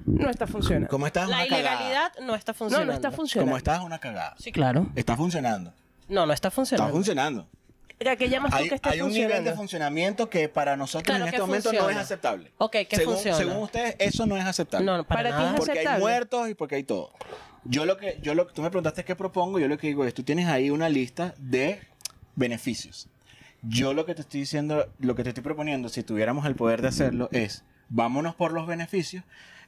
no está funcionando. ¿Cómo estás? La una cagada. ilegalidad no está No, funcionando. no está funcionando. ¿Cómo estás? Una cagada. Sí, claro. Está funcionando. No, no está Está funcionando. funcionando. ¿A qué llamas tú Hay, que está hay un nivel de funcionando? funcionamiento que para nosotros Claro en que este momento no es aceptable. Ok, que según, funciona. según ustedes, eso no es aceptable. No, no, para, Para ti nada. es porque hay muertos y porque hay todo. Yo lo que, yo lo tú me preguntaste qué propongo, yo lo que digo es, tú tienes ahí una lista de beneficios. Yo lo que te estoy diciendo, lo que te estoy proponiendo, si tuviéramos el poder de hacerlo, es vámonos por los beneficios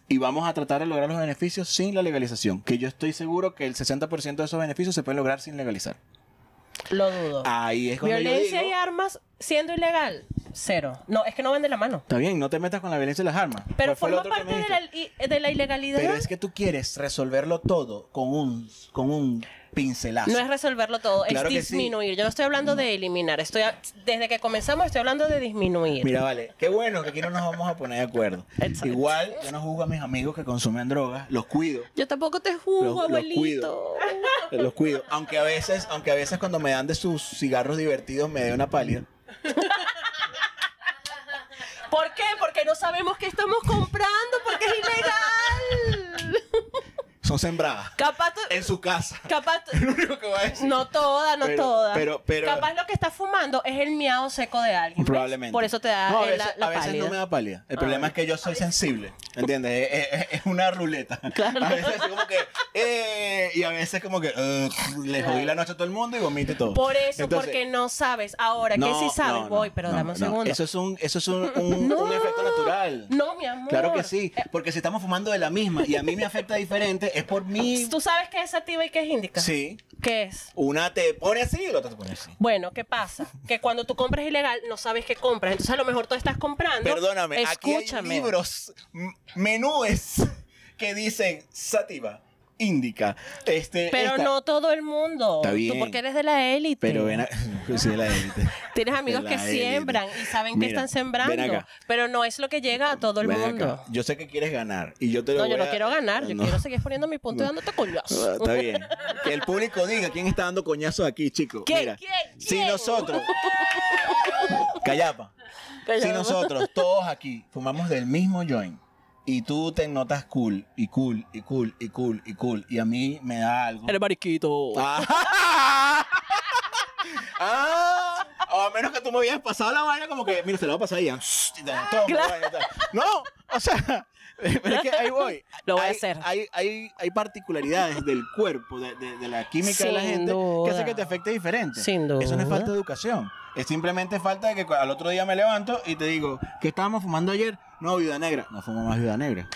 y vamos a tratar de lograr los beneficios sin la legalización. Que yo estoy seguro que el 60% de esos beneficios se pueden lograr sin legalizar. Lo dudo. Ahí es cuando yo Violencia digo- y armas siendo ilegal. Cero. No, es que no van de la mano. Está bien, no te metas con la violencia y las armas. Pero ¿Cuál fue lo forma parte de la, i- de la ilegalidad. Pero es que tú quieres resolverlo todo con un, con un pincelazo. No es resolverlo todo, Claro es sí. disminuir. Yo no estoy hablando de eliminar. Estoy a- desde que comenzamos estoy hablando de disminuir. Mira, vale, qué bueno que aquí no nos vamos a poner de acuerdo. Igual, yo no juzgo a mis amigos que consumen drogas, los cuido. Yo tampoco te Los- juzgo, los abuelito. cuido. Los cuido. Aunque a veces, aunque a veces cuando me dan de sus cigarros divertidos me dé una pálida. Porque no sabemos qué estamos comprando, porque es ilegal. Son sembradas. Capaz tú- En su casa. capaz tú- Es lo único que voy a decir. No toda, no Pero- toda. pero- pero- Capaz lo que estás fumando es el miau seco de alguien. ¿ves? Probablemente. Por eso te da No, a veces, la, la a veces pálida. no me da pálida. El problema es que yo soy sensible. ¿Entiendes? Es, es- es una ruleta. Claro. A veces como que. eh, y a veces como que. eh, le jodí la noche a todo el mundo y vomite todo. Por eso, Entonces, porque no sabes. Ahora, que sí sabes, no, no, voy, pero no, dame un no. segundo. Eso es un, eso es un, un- No. un efecto natural. No, mi amor. Claro que sí, porque si estamos fumando de la misma y a mí me afecta diferente, es por mí. ¿Tú sabes qué es sativa y qué es índica? Sí. ¿Qué es? Una te pone así y la otra te pone así. Bueno, ¿qué pasa? Que cuando tú compras ilegal, no sabes qué compras. Entonces, a lo mejor tú estás comprando. Perdóname, aquí hay Escúchame. libros, menúes que dicen sativa, indica, este. Pero esta. no todo el mundo. Está bien. Tú porque eres de la élite. Pero ven a... sí, de la élite. Tienes amigos que élite. siembran y saben que están sembrando. ven acá. Pero no es lo que llega a todo el Ven mundo. acá. Yo sé que quieres ganar y yo te lo No, voy yo no a- quiero ganar. Yo No. quiero seguir poniendo mi punto y No. dándote coñazos. Ah, Está bien. Que el público diga quién está dando coñazos aquí, chicos. ¿Quién? Mira, ¿Quién? si ¿Quién? nosotros, Callapa, si nosotros todos aquí fumamos del mismo joint y tú te notas cool y cool y cool y cool y cool y a mí me da algo. Eres mariquito. Ah. Ah, o a menos que tú me hubieras pasado la vaina como que, mira, se la va a pasar ahí. y te- toma, Claro. vaina y tal. No, o sea, pero es que ahí voy. Lo voy a hacer. Hay, hay, hay particularidades del cuerpo, de, de- de la química de la gente, que hace duda. que te afecte diferente. Sin Eso no es duda. falta de educación. Es simplemente falta de que al otro día me levanto y te digo, ¿qué estábamos fumando ayer? No, viuda negra. No fumo más viuda negra.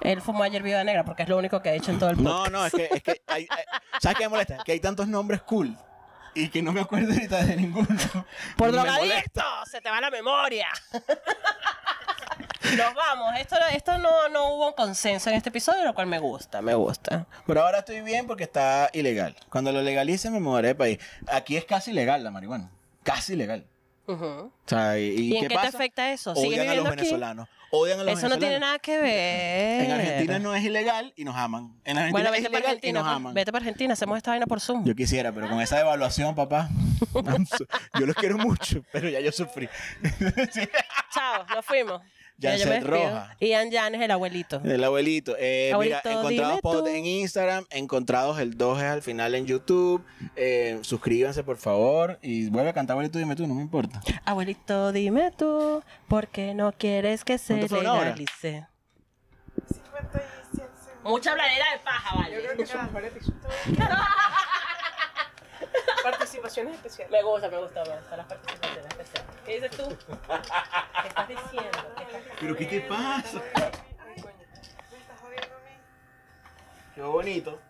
Él fumó ayer Viuda Negra porque es lo único que ha hecho en todo el podcast. No, no, es que, es que hay, hay- ¿sabes qué me molesta? Que hay tantos nombres cool y que no me acuerdo ahorita de ninguno. Por drogadicto, se te va la memoria. Nos vamos. Esto, esto no, no hubo un consenso en este episodio, lo cual me gusta, me gusta. Pero ahora estoy bien porque está ilegal. Cuando lo legalicen me mudaré de país. Aquí es casi ilegal la marihuana. Casi ilegal. O sea, ¿y, ¿Y en qué qué pasa? te afecta eso? ¿Sigues Odian a los aquí? venezolanos. Odian a los Eso no tiene nada que ver. En Argentina no es ilegal y nos aman. En Argentina Bueno, es vete para ilegal y Argentina. nos pues. aman. Vete para Argentina, hacemos esta vaina por Zoom. Yo quisiera, pero con esa devaluación, papá. Yo los quiero mucho, pero ya yo sufrí. Chao, nos fuimos. Yo despido. Roja. Ian Llanes, el abuelito. El abuelito. Eh, Abuelito, mira, encontrados dime pod tú. en Instagram, encontrados el 2 es al final en YouTube. Eh, suscríbanse, por favor. Y vuelve a cantar, abuelito, dime tú, no me importa. Abuelito, dime tú, ¿por qué no quieres que se legalice? Mucha habladera de paja, Yo vale. creo que es el mejor episodio. Participaciones especiales. Me gusta, me gusta, me gustan las participaciones especiales. ¿Qué dices tú? ¿Qué estás diciendo? ¿Qué estás ¿Pero qué te pasa? Ay, coño. Me estás jodiendo a mí. Qué bonito.